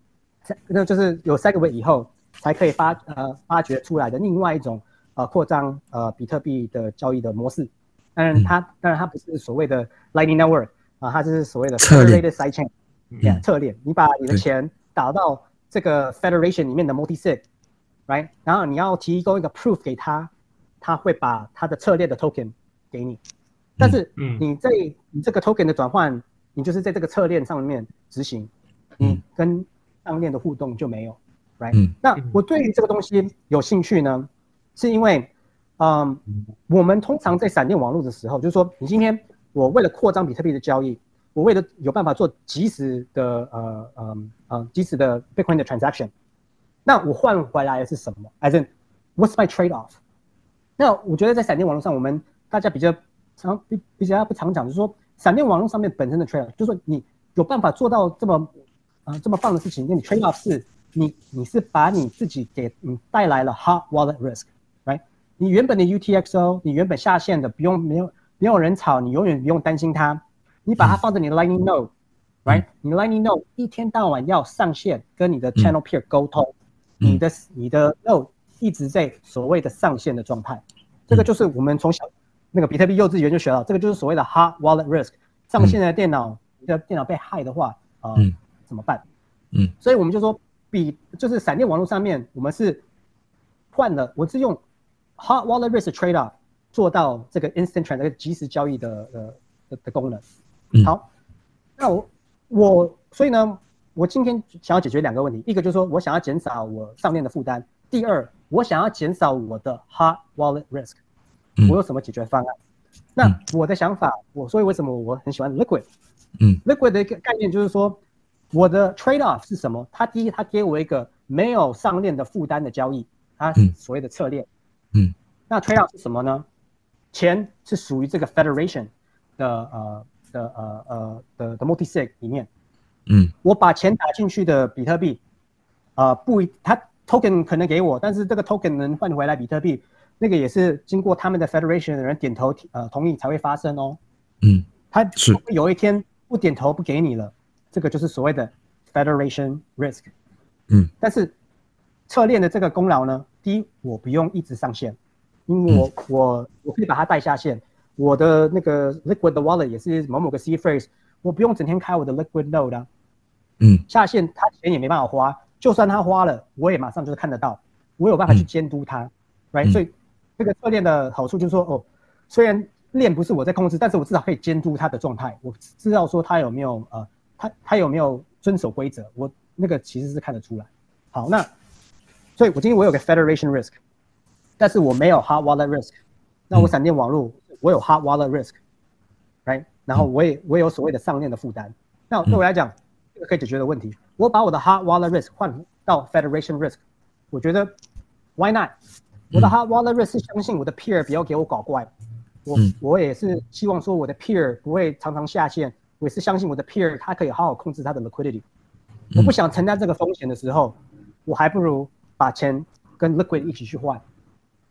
Speaker 2: 那就是有 Segwit 以后才可以发呃发掘出来的另外一种呃扩张呃比特币的交易的模式。当然它当然它不是所谓的 Lightning Network 啊，它是所谓的
Speaker 3: Federated Side
Speaker 2: Chain 策略，你把你的钱打到。这个 federation 里面的 multi sig，right？然后你要提供一个 proof 给他，他会把他的策略的 token 给你。但是你在你这个 token 的转换，你就是在这个侧链上面执行，你跟上链的互动就没有，right？那我对于这个东西有兴趣呢，是因为，嗯，我们通常在闪电网络的时候，就是说，你今天我为了扩张比特币的交易。我为了有办法做即时的呃呃呃即时的 Bitcoin 的 transaction，那我换回来的是什么？As in what's my trade off？那我觉得在闪电网络上，我们大家比较常比比较不常讲，就是说闪电网络上面本身的 trade，off, 就是说你有办法做到这么啊这么棒的事情，那你 trade off 是你你是把你自己给你带来了 hot wallet risk，right？你原本的 UTXO，你原本下线的不用没有没有人炒，你永远不用担心它。你把它放在你的 Lightning Node，right？你的 Lightning Node 一天到晚要上线跟你的 Channel Peer 沟通，你的你的 Node 一直在所谓的上线的状态，这个就是我们从小那个比特币幼稚园就学到，这个就是所谓的 Hot Wallet Risk。上线的电脑，你的电脑被害的话，啊，怎么办？
Speaker 3: 嗯，
Speaker 2: 所以我们就说，比就是闪电网络上面，我们是换了，我是用 Hot Wallet Risk Trade Off 做到这个 Instant Trade 即时交易的呃。的的功能
Speaker 3: 嗯
Speaker 2: 好，那我我所以呢，我今天想要解决两个问题，一个就是说我想要减少我上链的负担，第二，我想要减少我的 hot wallet risk，
Speaker 3: 嗯
Speaker 2: 我有什么解决方案？那我的想法，我所以为什么我很喜欢 liquid？
Speaker 3: 嗯
Speaker 2: liquid 的一个概念就是说，我的 trade off 是什么？他第一，他给我一个没有上链的负担的交易，它
Speaker 3: 嗯
Speaker 2: 所谓的侧链。
Speaker 3: 嗯
Speaker 2: 那 trade off 是什么呢？钱是属于这个 federation 的呃的呃呃的的 multi sig 里面，
Speaker 3: 嗯
Speaker 2: 我把钱打进去的比特币，呃不一，它 token 可能给我，但是这个 token 能换回来比特币，那个也是经过他们的 federation 的人点头呃同意才会发生哦。
Speaker 3: 嗯
Speaker 2: 他
Speaker 3: 是
Speaker 2: 有一天不点头不给你了，这个就是所谓的 federation risk。
Speaker 3: 嗯，
Speaker 2: 但是侧链的这个功劳呢，第一我不用一直上线，因为我、我我可以把它带下线，我的那个 liquid 的 wallet 也是某某个 C phrase，我不用整天开我的 liquid node 啊，
Speaker 3: 嗯。
Speaker 2: 下线他钱也没办法花，就算他花了，我也马上就是看得到，我有办法去监督他、r i g h t
Speaker 3: 嗯
Speaker 2: 所以这个侧链的好处就是说，哦，虽然链不是我在控制，但是我至少可以监督它的状态，我知道说它有没有呃，它它有没有遵守规则，我那个其实是看得出来。好，那所以我今天我有个 federation risk，但是我没有 hot wallet risk，那我
Speaker 3: 嗯。
Speaker 2: 闪电网络我有 hot wallet risk，right？然后我也我也有所谓的上链的负担。那对我来讲，这个可以解决的问题，我把我的 hot wallet risk 换到 federation risk，我觉得 why not？我的 hot wallet risk 是相信我的 peer 不要给我搞怪，我
Speaker 3: 嗯。
Speaker 2: 我也是希望说我的 peer 不会常常下线，我也是相信我的 peer 他可以好好控制他的 liquidity。我不想承担这个风险的时候，我还不如把钱跟 liquid 一起去换，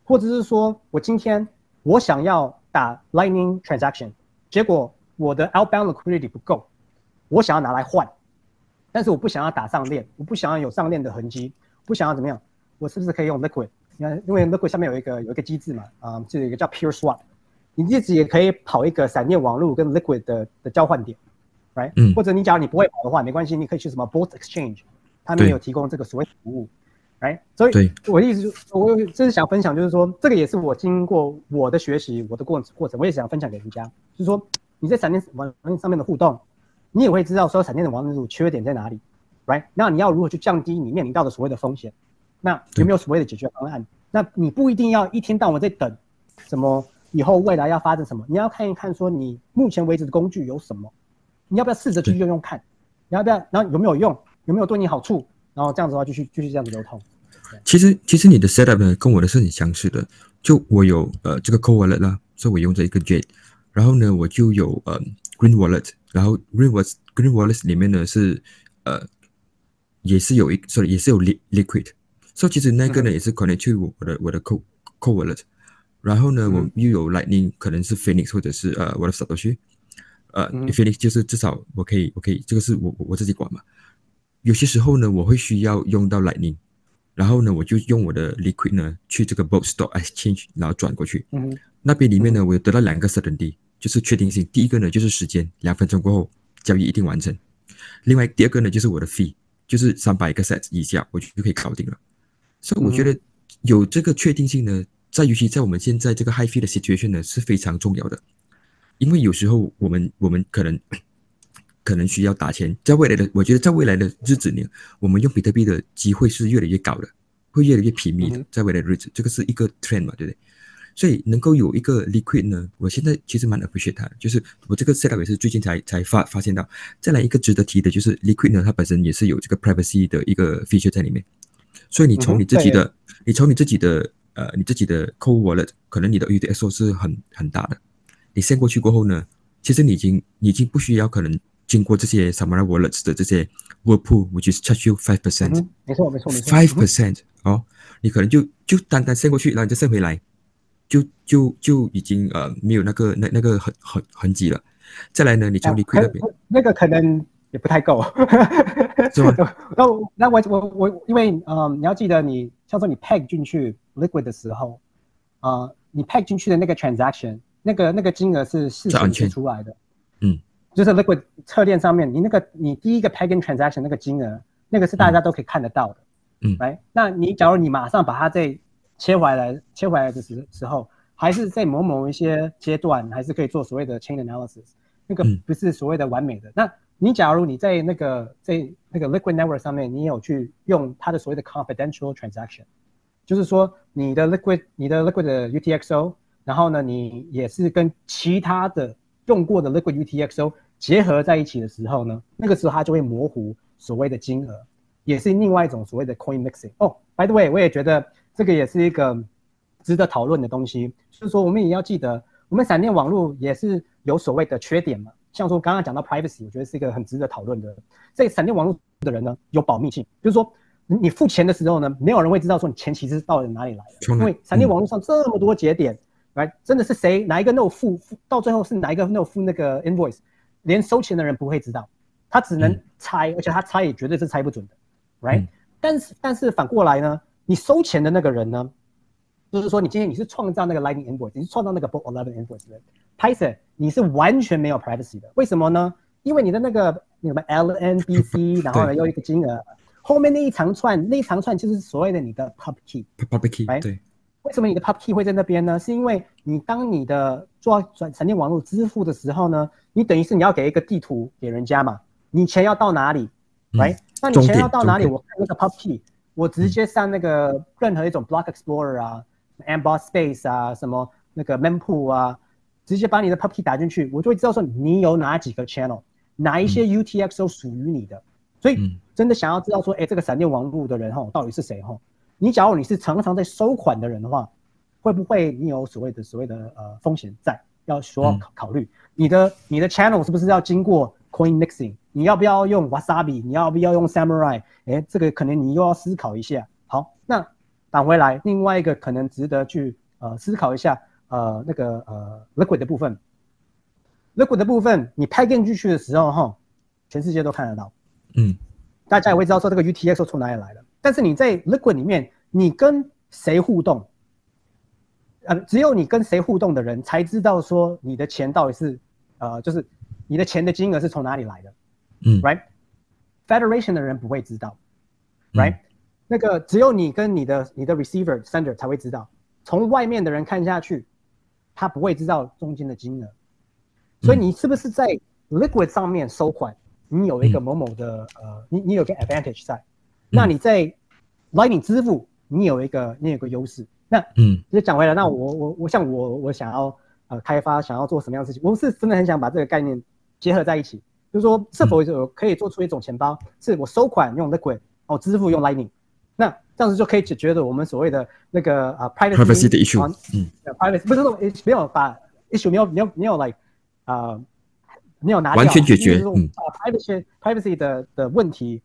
Speaker 2: 或者是说我今天我想要打 lightning transaction，结果我的 outbound liquidity 不够，我想要拿来换，但是我不想要打上链，我不想要有上链的痕迹，不想要怎么样，我是不是可以用 liquid？你看，因为 liquid 下面有一个有一个机制嘛，啊、就有一个叫 peer swap，你自己也可以跑一个闪电网络跟 liquid 的的交换点，right？、
Speaker 3: 嗯
Speaker 2: 或者你假如你不会跑的话，没关系，你可以去什么 Bolt Exchange，他们有提供这个所谓的服务，right？所以
Speaker 3: 对
Speaker 2: 我的意思就是，我就是想分享，就是说，这个也是我经过我的学习，我的过过程，我也想分享给人家，就是说你在闪电网络上面的互动，你也会知道说闪电的网络缺点在哪里，right？那你要如何去降低你面临到的所谓的风险？那有没有所谓的解决方案？那你不一定要一天到晚在等什么以后未来要发展什么，你要看一看说你目前为止的工具有什么，你要不要试着去用用看？你要不要？然后有没有用？有没有对你好处？然后这样子的话，继续继续这样子流通。
Speaker 3: 其实其实你的 setup 呢跟我的是很相似的，就我有呃这个 co wallet 啦，所以我用着一个 Jade，然后呢我就有呃 Green wallet，然后 Green wallet Green wallet 里面呢是呃也是有一，sorry 也是有 li liquid，所以其实那个呢也是 connect to 我的我的 co co wallet，然后呢我又有 Lightning，可能是 Phoenix 或者是呃我的 Satoshi，呃
Speaker 2: 嗯
Speaker 3: Phoenix 就是至少我可以我可以这个是我我我自己管嘛，有些时候呢我会需要用到 Lightning。然后呢，我就用我的 liquid 呢去这个 b o l t s t o r e Exchange，然后转过去。
Speaker 2: 嗯
Speaker 3: 那边里面呢，我有得到两个 certainty，就是确定性。第一个呢就是时间，两分钟过后交易一定完成。另外第二个呢就是我的 fee，就是三百个 set 以下我就就可以搞定了。所以我觉得有这个确定性呢，在尤其在我们现在这个 high fee 的 situation 呢是非常重要的，因为有时候我们我们可能可能需要打钱，在未来的我觉得在未来的日子里，我们用比特币的机会是越来越高的，会越来越频密的在未来的日子，这个是一个 trend 嘛，对不对？所以能够有一个 liquid 呢，我现在其实蛮 appreciate 它的，就是我这个 setup 也是最近才才发发现到。再来一个值得提的就是 liquid 呢，它本身也是有这个 privacy 的一个 feature 在里面，所以你从你自己的，你从你自己的呃你自己的 cold wallet，可能你的 UTXO 是很很大的，你 send 过去过后呢，其实你已经你已经不需要可能经过这些 Samara wallets 的这些 Whirlpool，which is charge you five
Speaker 2: 嗯
Speaker 3: percent。
Speaker 2: 哼，没错没错没错
Speaker 3: five percent 哦，你可能就就单单 send 过去，然后你再 send 回来，就就就已经呃没有那个那那个痕痕痕迹了。再来呢，你从
Speaker 2: 啊
Speaker 3: liquid 那边，
Speaker 2: 可那个可能也不太够，
Speaker 3: 是吗？[LAUGHS]
Speaker 2: 那我那我我我，因为嗯，你要记得你，像说你 peg 进去 liquid 的时候，啊，你 peg 进去的那个 transaction，那个那个金额是
Speaker 3: 是安全。
Speaker 2: 出来的，
Speaker 3: 嗯，
Speaker 2: 就是 liquid 侧链上面，你那个你第一个 peg in transaction 那个金额，那个是大家都可以看得到的，
Speaker 3: 嗯。
Speaker 2: 来，那你假如你马上把它再切回来，切回来的时时候，还是在某某一些阶段，还是可以做所谓的 chain analysis。那个
Speaker 3: 嗯。
Speaker 2: 不是所谓的完美的。那你假如你在那个在那个 Liquid Network 上面，你有去用它的所谓的 confidential transaction，就是说你的 Liquid 你的 Liquid 的 UTXO，然后呢，你也是跟其他的用过的 Liquid UTXO 结合在一起的时候呢，那个时候它就会模糊所谓的金额，也是另外一种所谓的 coin mixing。哦，by the way，我也觉得这个也是一个值得讨论的东西，就是说我们也要记得，我们闪电网络也是有所谓的缺点嘛。像说刚刚讲到 privacy，我觉得是一个很值得讨论的。在闪电网络的人呢，有保密性，就是说你你付钱的时候呢，没有人会知道说你钱其实到底哪里来的，因为闪电网络上这么多节点，来真的是谁哪一个 no 付付到最后是哪一个 no 付那个 invoice，连收钱的人不会知道，他只能
Speaker 3: 嗯。
Speaker 2: 猜，而且他猜也绝对是猜不准的，right？、
Speaker 3: 嗯。
Speaker 2: 但是但是反过来呢，你收钱的那个人呢，就是说你今天你是创造那个 Lightning invoice，你是创造那个 Book Eleven invoice 的 Python，你是完全没有 privacy 的。为什么呢？因为你的那个那个 LNBC，[LAUGHS] 然后呢又一个金额，后面那一长串那一长串就是所谓的你的 pub key。
Speaker 3: public key
Speaker 2: 哎
Speaker 3: 对，
Speaker 2: 为什么你的 pub key 会在那边呢？是因为你当你的做转闪电网络支付的时候呢，你等于是你要给一个地图给人家嘛，你钱要到哪里
Speaker 3: 嗯
Speaker 2: ，right？、那你钱要到哪里？我看那个 pub key，我直接上那个任何一种 Block Explorer 啊、Emboss Space 啊、什么那个 Mempool 啊，直接把你的 pub key 打进去，我就会知道说你有哪几个 channel，哪一些 UTXO 属于你的。所以
Speaker 3: 嗯
Speaker 2: 真的想要知道说，哎，这个闪电网络的人哈，到底是谁哈？你假如你是常常在收款的人的话，会不会你有所谓的所谓的呃风险在，要需要
Speaker 3: 嗯
Speaker 2: 考考虑？你的你的 channel 是不是要经过 coin mixing？你要不要用 wasabi？你要不要用 samurai？哎，这个可能你又要思考一下。好，那返回来，另外一个可能值得去呃思考一下，呃那个呃 liquid 的部分，liquid 的部分你拍进去的时候哈，全世界都看得到。
Speaker 3: 嗯
Speaker 2: 大家也会知道说这个 UTXO 从哪里来的。但是你在 Liquid 里面，你跟谁互动？呃，只有你跟谁互动的人才知道说你的钱到底是，呃，就是你的钱的金额是从哪里来的
Speaker 3: 嗯
Speaker 2: ，right？Federation 的人不会知道
Speaker 3: 嗯
Speaker 2: ，right？、那个只有你跟你的你的 receiver sender 才会知道，从外面的人看下去，他不会知道中间的金额。所以你是不是在 Liquid 上面收款，你有一个某某的呃，你你有个 advantage 在，那你在 Lightning 支付，你有一个你有个优势。那
Speaker 3: 嗯。
Speaker 2: 就讲回来，那我我我像我我想要呃开发想要做什么样的事情，我是真的很想把这个概念结合在一起，就是说是否有可以做出一种钱包，是我收款用 Liquid，哦支付用 Lightning，那这样子就可以解决了我们所谓的那个啊 privacy
Speaker 3: 的 issue
Speaker 2: 啊
Speaker 3: 嗯
Speaker 2: 呃 privacy 不是说没有把 issue 没有没有没有 like 啊没有拿掉
Speaker 3: 完全解决嗯
Speaker 2: 啊 privacy privacy 的的问题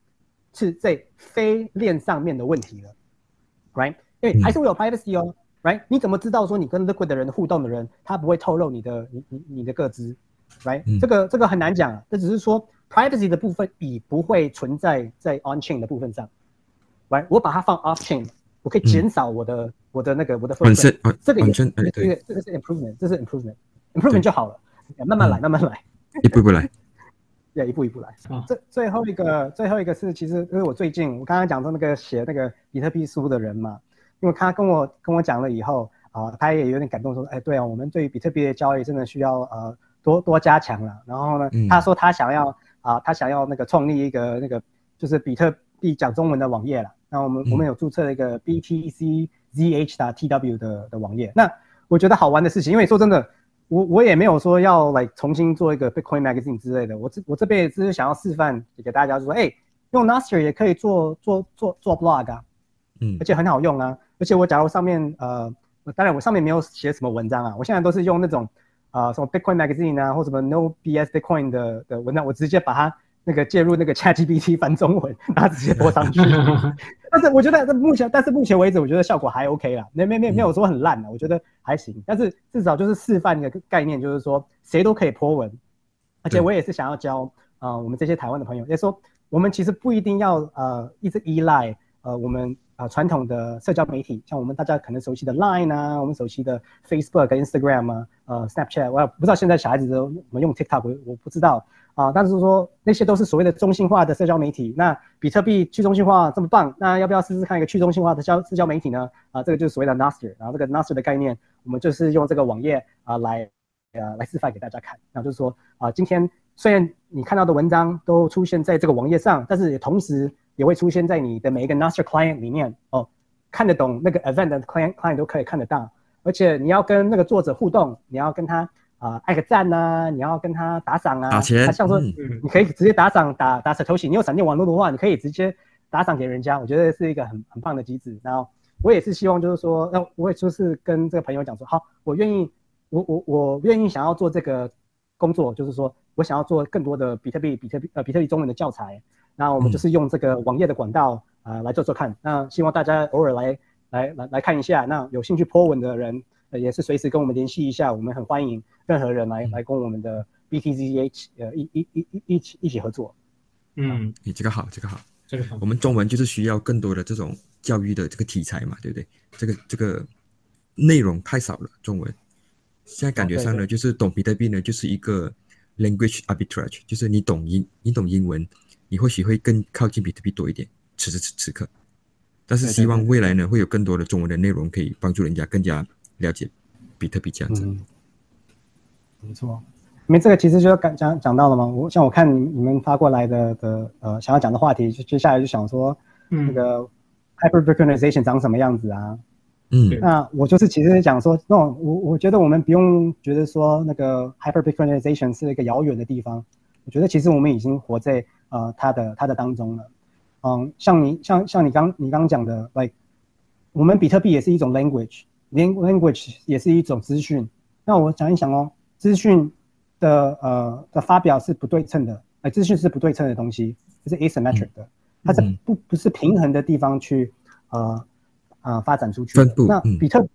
Speaker 2: 是在非链上面的问题了，right？因为
Speaker 3: 嗯
Speaker 2: 还是会有 privacy 哦，right？你怎么知道说你跟 Liquid 的人互动的人，他不会透露你的你你你的个资，right？、
Speaker 3: 嗯
Speaker 2: 这个这个很难讲啊，这只是说 privacy 的部分已不会存在在 on chain 的部分上，right？我把它放 off chain，我可以减少我的、我的那个我的
Speaker 3: 本
Speaker 2: footprint
Speaker 3: 身啊
Speaker 2: 这个也
Speaker 3: 哎
Speaker 2: 这个
Speaker 3: 对，
Speaker 2: 这个是 improvement，这是 improvement，improvement 就好了，慢慢来，慢慢来。[LAUGHS] [LAUGHS]
Speaker 3: 一步一步来，
Speaker 2: 要一步一步来。
Speaker 1: 啊
Speaker 2: 最最后一个，最后一个是，其实因为我最近我刚刚讲到那个写那个比特币书的人嘛，因为他跟我跟我讲了以后啊、他也有点感动，说，哎，对啊，我们对于比特币的交易真的需要呃多多加强了。然后呢，
Speaker 3: 嗯。
Speaker 2: 他说他想要啊、他想要那个创立一个那个就是比特币讲中文的网页了。那我们、
Speaker 3: 嗯。
Speaker 2: 我们有注册了一个 BTC ZH 的 TW 的的网页。那我觉得好玩的事情，因为说真的，我我也没有说要来重新做一个 Bitcoin Magazine 之类的，我这我这边只是想要示范给大家，就说，哎，用 Nostr 也可以做做做做 blog 啊，
Speaker 3: 嗯。
Speaker 2: 而且很好用啊，而且我假如上面呃，当然我上面没有写什么文章啊，我现在都是用那种啊、什么 Bitcoin Magazine 啊，或什么 No BS Bitcoin 的的文章，我直接把它那个介入那个 ChatGPT 翻中文，然后直接播上去。[LAUGHS] 但是我觉得这目前，但是目前为止，我觉得效果还 OK 啦，没没没没有说很烂的，我觉得还行。但是至少就是示范一个概念，就是说谁都可以 po 文，而且我也是想要教啊、呃我们这些台湾的朋友，也说我们其实不一定要呃一直依赖呃我们呃传统的社交媒体，像我们大家可能熟悉的 Line 啊，我们熟悉的 Facebook、Instagram 啊，呃 Snapchat，我也不知道现在小孩子都怎么用 TikTok，我我不知道啊、但是说那些都是所谓的中心化的社交媒体。那比特币去中心化这么棒，那要不要试试看一个去中心化的交社交媒体呢？啊、这个就是所谓的 Nostr，然后这个 Nostr 的概念，我们就是用这个网页啊、来呃来示范给大家看。然后就是说啊、今天虽然你看到的文章都出现在这个网页上，但是也同时也会出现在你的每一个 master client 里面哦，看得懂那个 event 的 client client 都可以看得到。而且你要跟那个作者互动，你要跟他啊、按个赞呐、你要跟他打赏啊，
Speaker 3: 打钱
Speaker 2: 他像说你可以直接打赏打打石头洗，你有闪电网络的话，你可以直接打赏给人家，我觉得是一个很很棒的机制。然后我也是希望就是说，那我也就是跟这个朋友讲说，好，我愿意，我我我愿意想要做这个工作，就是说我想要做更多的比特币、比特币呃比特币中文的教材。那我们
Speaker 3: 嗯
Speaker 2: 就是用这个网页的管道啊、呃来做做看。那希望大家偶尔来来来来看一下。那有兴趣 po 文的人，呃也是随时跟我们联系一下，我们很欢迎任何人来来跟我们的 BTZH 呃一一一一一起一起合作。
Speaker 1: 嗯，
Speaker 3: 你这个好，这个好。
Speaker 1: 这个好
Speaker 3: 我。们中文就是需要更多的这种教育的这个题材嘛，对不对？这个这个内容太少了，中文。现在感觉上呢，
Speaker 2: 哦对对
Speaker 3: 就是懂比特币呢，就是一个 language arbitrage，就是你懂英，你懂英文，你或许会更靠近比特币多一点。此时此此刻，但是希望未来呢，会有更多的中文的内容可以帮助人家更加了解比特币这样子。
Speaker 2: 嗯，没错。因为这个其实就刚讲讲到了嘛，我像我看你你们发过来的的呃想要讲的话题，就接下来就想说嗯那
Speaker 1: 嗯，
Speaker 2: 个 hyper Bitcoinization 长什么样子啊？
Speaker 3: 嗯
Speaker 2: 那我就是其实讲说，那种我我觉得我们不用觉得说那个 hyper Bitcoinization 是一个遥远的地方，我觉得其实我们已经活在呃它的它的当中了。嗯，像你像像你刚你刚讲的，like 我们比特币也是一种 language，lang language 也是一种资讯。那我想一想哦，资讯的呃的发表是不对称的，哎，资讯是不对称的东西，就是 asymmetric 的，它是
Speaker 3: 嗯
Speaker 2: 不不是平衡的地方去呃呃发展出去的。
Speaker 3: 分布嗯
Speaker 2: 那比特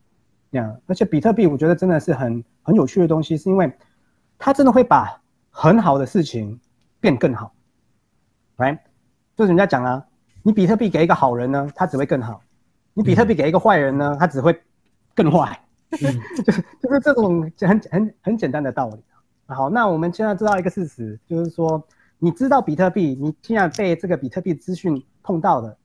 Speaker 2: 呀，而且比特币我觉得真的是很很有趣的东西，是因为它真的会把很好的事情变更好，right？就是人家讲啊，你比特币给一个好人呢，他只会更好；你比特币给一个坏人呢，他只会更坏。
Speaker 1: 嗯 [LAUGHS]
Speaker 2: 就是就是这种很很很简单的道理。好，那我们现在知道一个事实，就是说，你知道比特币，你既然被这个比特币资讯碰到的，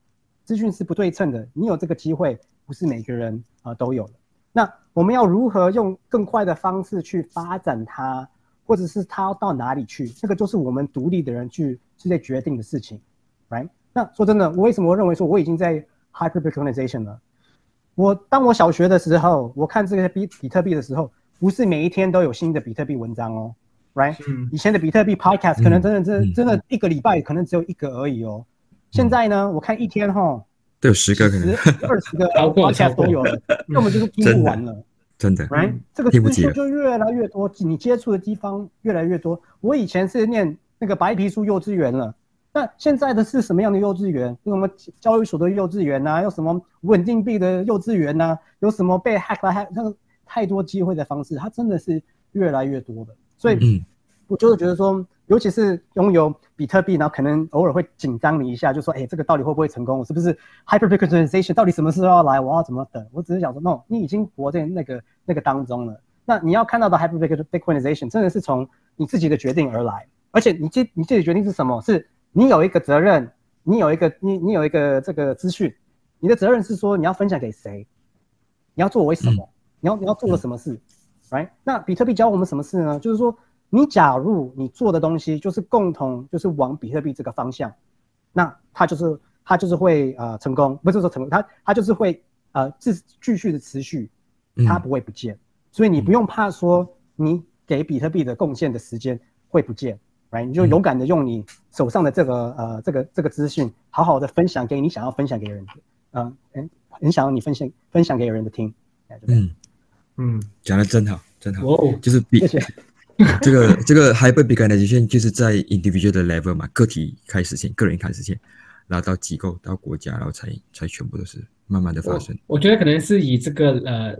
Speaker 2: 资讯是不对称的，你有这个机会，不是每个人啊、呃都有的。那我们要如何用更快的方式去发展它，或者是它要到哪里去，这个就是我们独立的人去去在决定的事情，right？那说真的，我为什么认为说我已经在 hyper Bitcoinization 了？我当我小学的时候，我看这个比比特币的时候，不是每一天都有新的比特币文章哦，right？
Speaker 1: 嗯
Speaker 2: 以前的比特币 podcast 可能真的真真的一个礼拜可能只有一个而已哦。现在呢，我看一天哈，
Speaker 3: 都有十个可能，
Speaker 2: 十二十个 podcast 都有了，[LAUGHS] 根本就是听不完了。
Speaker 3: 真的。
Speaker 2: right？、
Speaker 1: 嗯
Speaker 2: 这个资讯
Speaker 3: 听不
Speaker 2: 就越来越多，你接触的地方越来越多。我以前是念那个白皮书幼稚园了，那现在的是什么样的幼稚园？有什么交易所的幼稚园呐、有什么稳定币的幼稚园呐、有什么被 hack 来 hack 那个太多机会的方式，它真的是越来越多的。所以
Speaker 3: 嗯
Speaker 2: 我就是觉得说，尤其是拥有比特币，然后可能偶尔会紧张你一下，就说，哎，这个到底会不会成功？我是不是 hyper Bitcoinization 到底什么时候要来？我要怎么等？我只是想说，no，你已经活在那个那个当中了。那你要看到的 hyper Bitcoinization 真的是从你自己的决定而来，而且你自你自己决定是什么？是你有一个责任，你有一个你你有一个这个资讯，你的责任是说你要分享给谁，你要作为什么，你要你要做了什么事，right？那比特币教我们什么事呢？就是说，你假如你做的东西就是共同就是往比特币这个方向，那它就是它就是会呃成功，不是说成功，它它就是会呃继继续的持续，
Speaker 3: 嗯。
Speaker 2: 它不会不见，所以你不用怕说你给比特币的贡献的时间会不见，right？你就勇敢的用你手上的这个呃这个这个资讯，好好的分享给你想要分享给人的，嗯、很很想要你分享分享给人的听，哎对不对？
Speaker 3: 嗯，
Speaker 1: 嗯，
Speaker 3: 讲的真好，真好。
Speaker 1: 哦，
Speaker 3: 就是比
Speaker 2: 谢谢。[LAUGHS]
Speaker 3: 这个这个 hyper Bitcoinization 就是在 individual 的 level 嘛，个体开始先，个人开始先，然后到机构，到国家，然后才才全部都是慢慢的发生。
Speaker 1: 我觉得可能是以这个呃，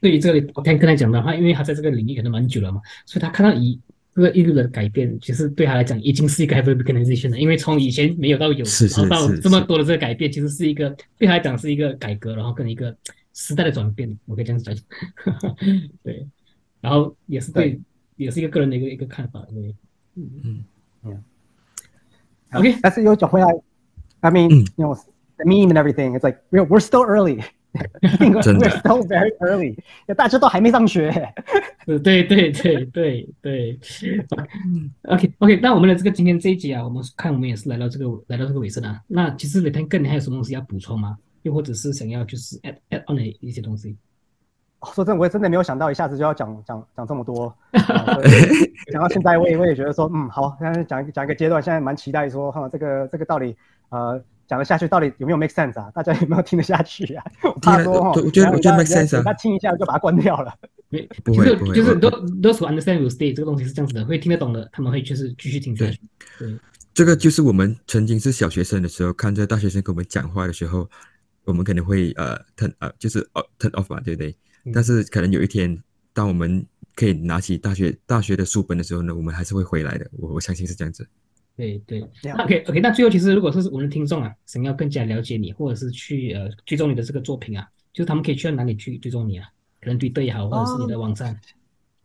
Speaker 1: 对于这个我刚刚才讲的话，因为他在这个领域可能蛮久了嘛，所以他看到一这个一路的改变，其实对他来讲已经是一个 hyper organization 了。因为从以前没有到有，
Speaker 3: 是是
Speaker 1: 然后到这么多的这个改变，其实是一个对他来讲是一个改革，然后跟一个时代的转变，我可以这样子讲。[LAUGHS] 对，然后也是对，也是一个个人的一个一个看法。对，
Speaker 3: 嗯
Speaker 2: 嗯
Speaker 1: OK
Speaker 2: 但是又讲回来，I mean，
Speaker 3: 嗯
Speaker 2: you know meme and everything. It's like we're we're still early. [LAUGHS]
Speaker 3: 真的
Speaker 2: still very early. 大家都还没上学。
Speaker 1: 对对对对对对，OK OK，那我们的这个今天这一集啊，我们看我们也是来到这个来到这个尾声啊。那其实雷天哥，你还有什么东西要补充吗？又或者是想要就是 add add on 的一些东西？
Speaker 2: 说真的，我也真的没有想到一下子就要讲讲讲这么多。[LAUGHS] 讲到现在，我也我也觉得说，嗯，好，现在讲讲一个阶段，现在蛮期待说，哈，这个这个到底呃讲得下去，到底有没有 make sense 啊？大家有没有听得下去啊？[LAUGHS] 我怕说哈，
Speaker 3: 我觉得我觉得 make sense 啊。
Speaker 2: 他听一下就把它关掉了。
Speaker 1: 不会不会，就是 those who understand will stay 这个东西是这样子的，会听得懂的，他们会就是继续听下去。对，
Speaker 3: 这个就是我们曾经是小学生的时候，看着大学生跟我们讲话的时候，我们可能会呃 turn 呃就是 turn off 嘛，对不对？但是可能有一天，当我们可以拿起大学大学的书本的时候呢，我们还是会回来的。我我相信是这样子。
Speaker 1: 对对，OK OK。那最后其实如果是我们的听众啊，想要更加了解你，或者是去呃追踪你的这个作品啊，就是他们可以去到哪里去追踪你啊？可能对对也好，或者是你的网站。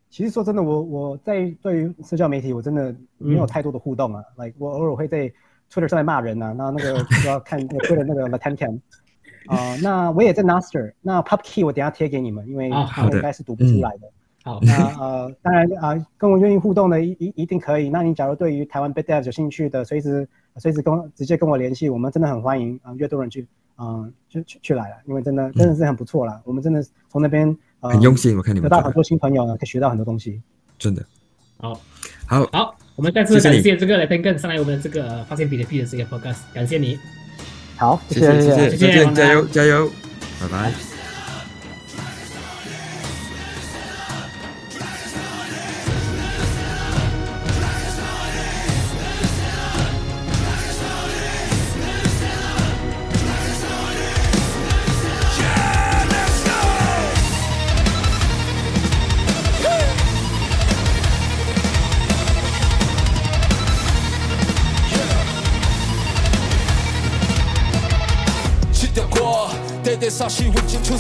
Speaker 2: 其实说真的，我我在对于社交媒体，我真的没有太多的互动啊。[LAUGHS] Like 我偶尔会在 Twitter 上面骂人啊，那那个 [LAUGHS] 要看 Twitter 那个。啊，那我也在 Naster，那 Pub Key 我等下贴给你们，因为应该是读不出来的。
Speaker 1: 好，
Speaker 2: 那 [LAUGHS] 呃，当然啊，跟我愿意互动的，一一一定可以。那你假如对于台湾 Big Dev 有兴趣的，随时随时跟直接跟我联系，我们真的很欢迎啊，越多人去啊，就去去来了，因为真的真的是很不错了。我们真的从那边
Speaker 3: 很用心，我看你们
Speaker 2: 得到很多新朋友呢，可以学到很多东西，
Speaker 3: 真的。
Speaker 1: 好，
Speaker 3: 好，
Speaker 1: 好，我们再次感谢这个来宾更上来我们这个发现比特币的这个 Podcast，感谢你。
Speaker 2: 好，
Speaker 3: 谢谢谢谢，再见，加油加油。拜拜。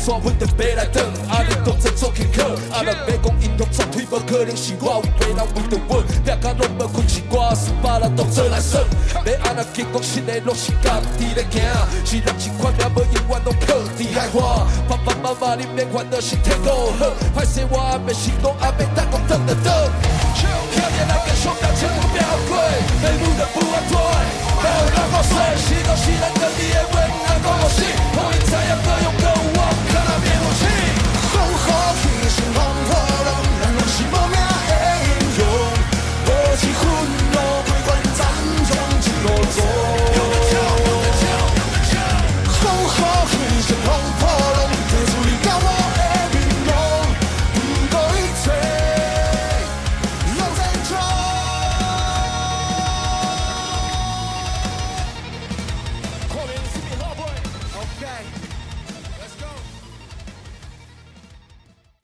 Speaker 4: 山，阮就爬来转。阿你当作做轻巧，阿人要讲因用绝对无可能是我有别人为着阮，拼甲拢无困是我，是别人当作来耍。要安那结果，新的拢是家己咧行。是人一款命，无永远拢靠伫海花。爸爸妈妈，你免烦恼，身体都好。歹势我阿袂成功，阿袂当讲等得到。听见人家说感情不妙过，内幕的不安全，还有人好说，是都是人的你。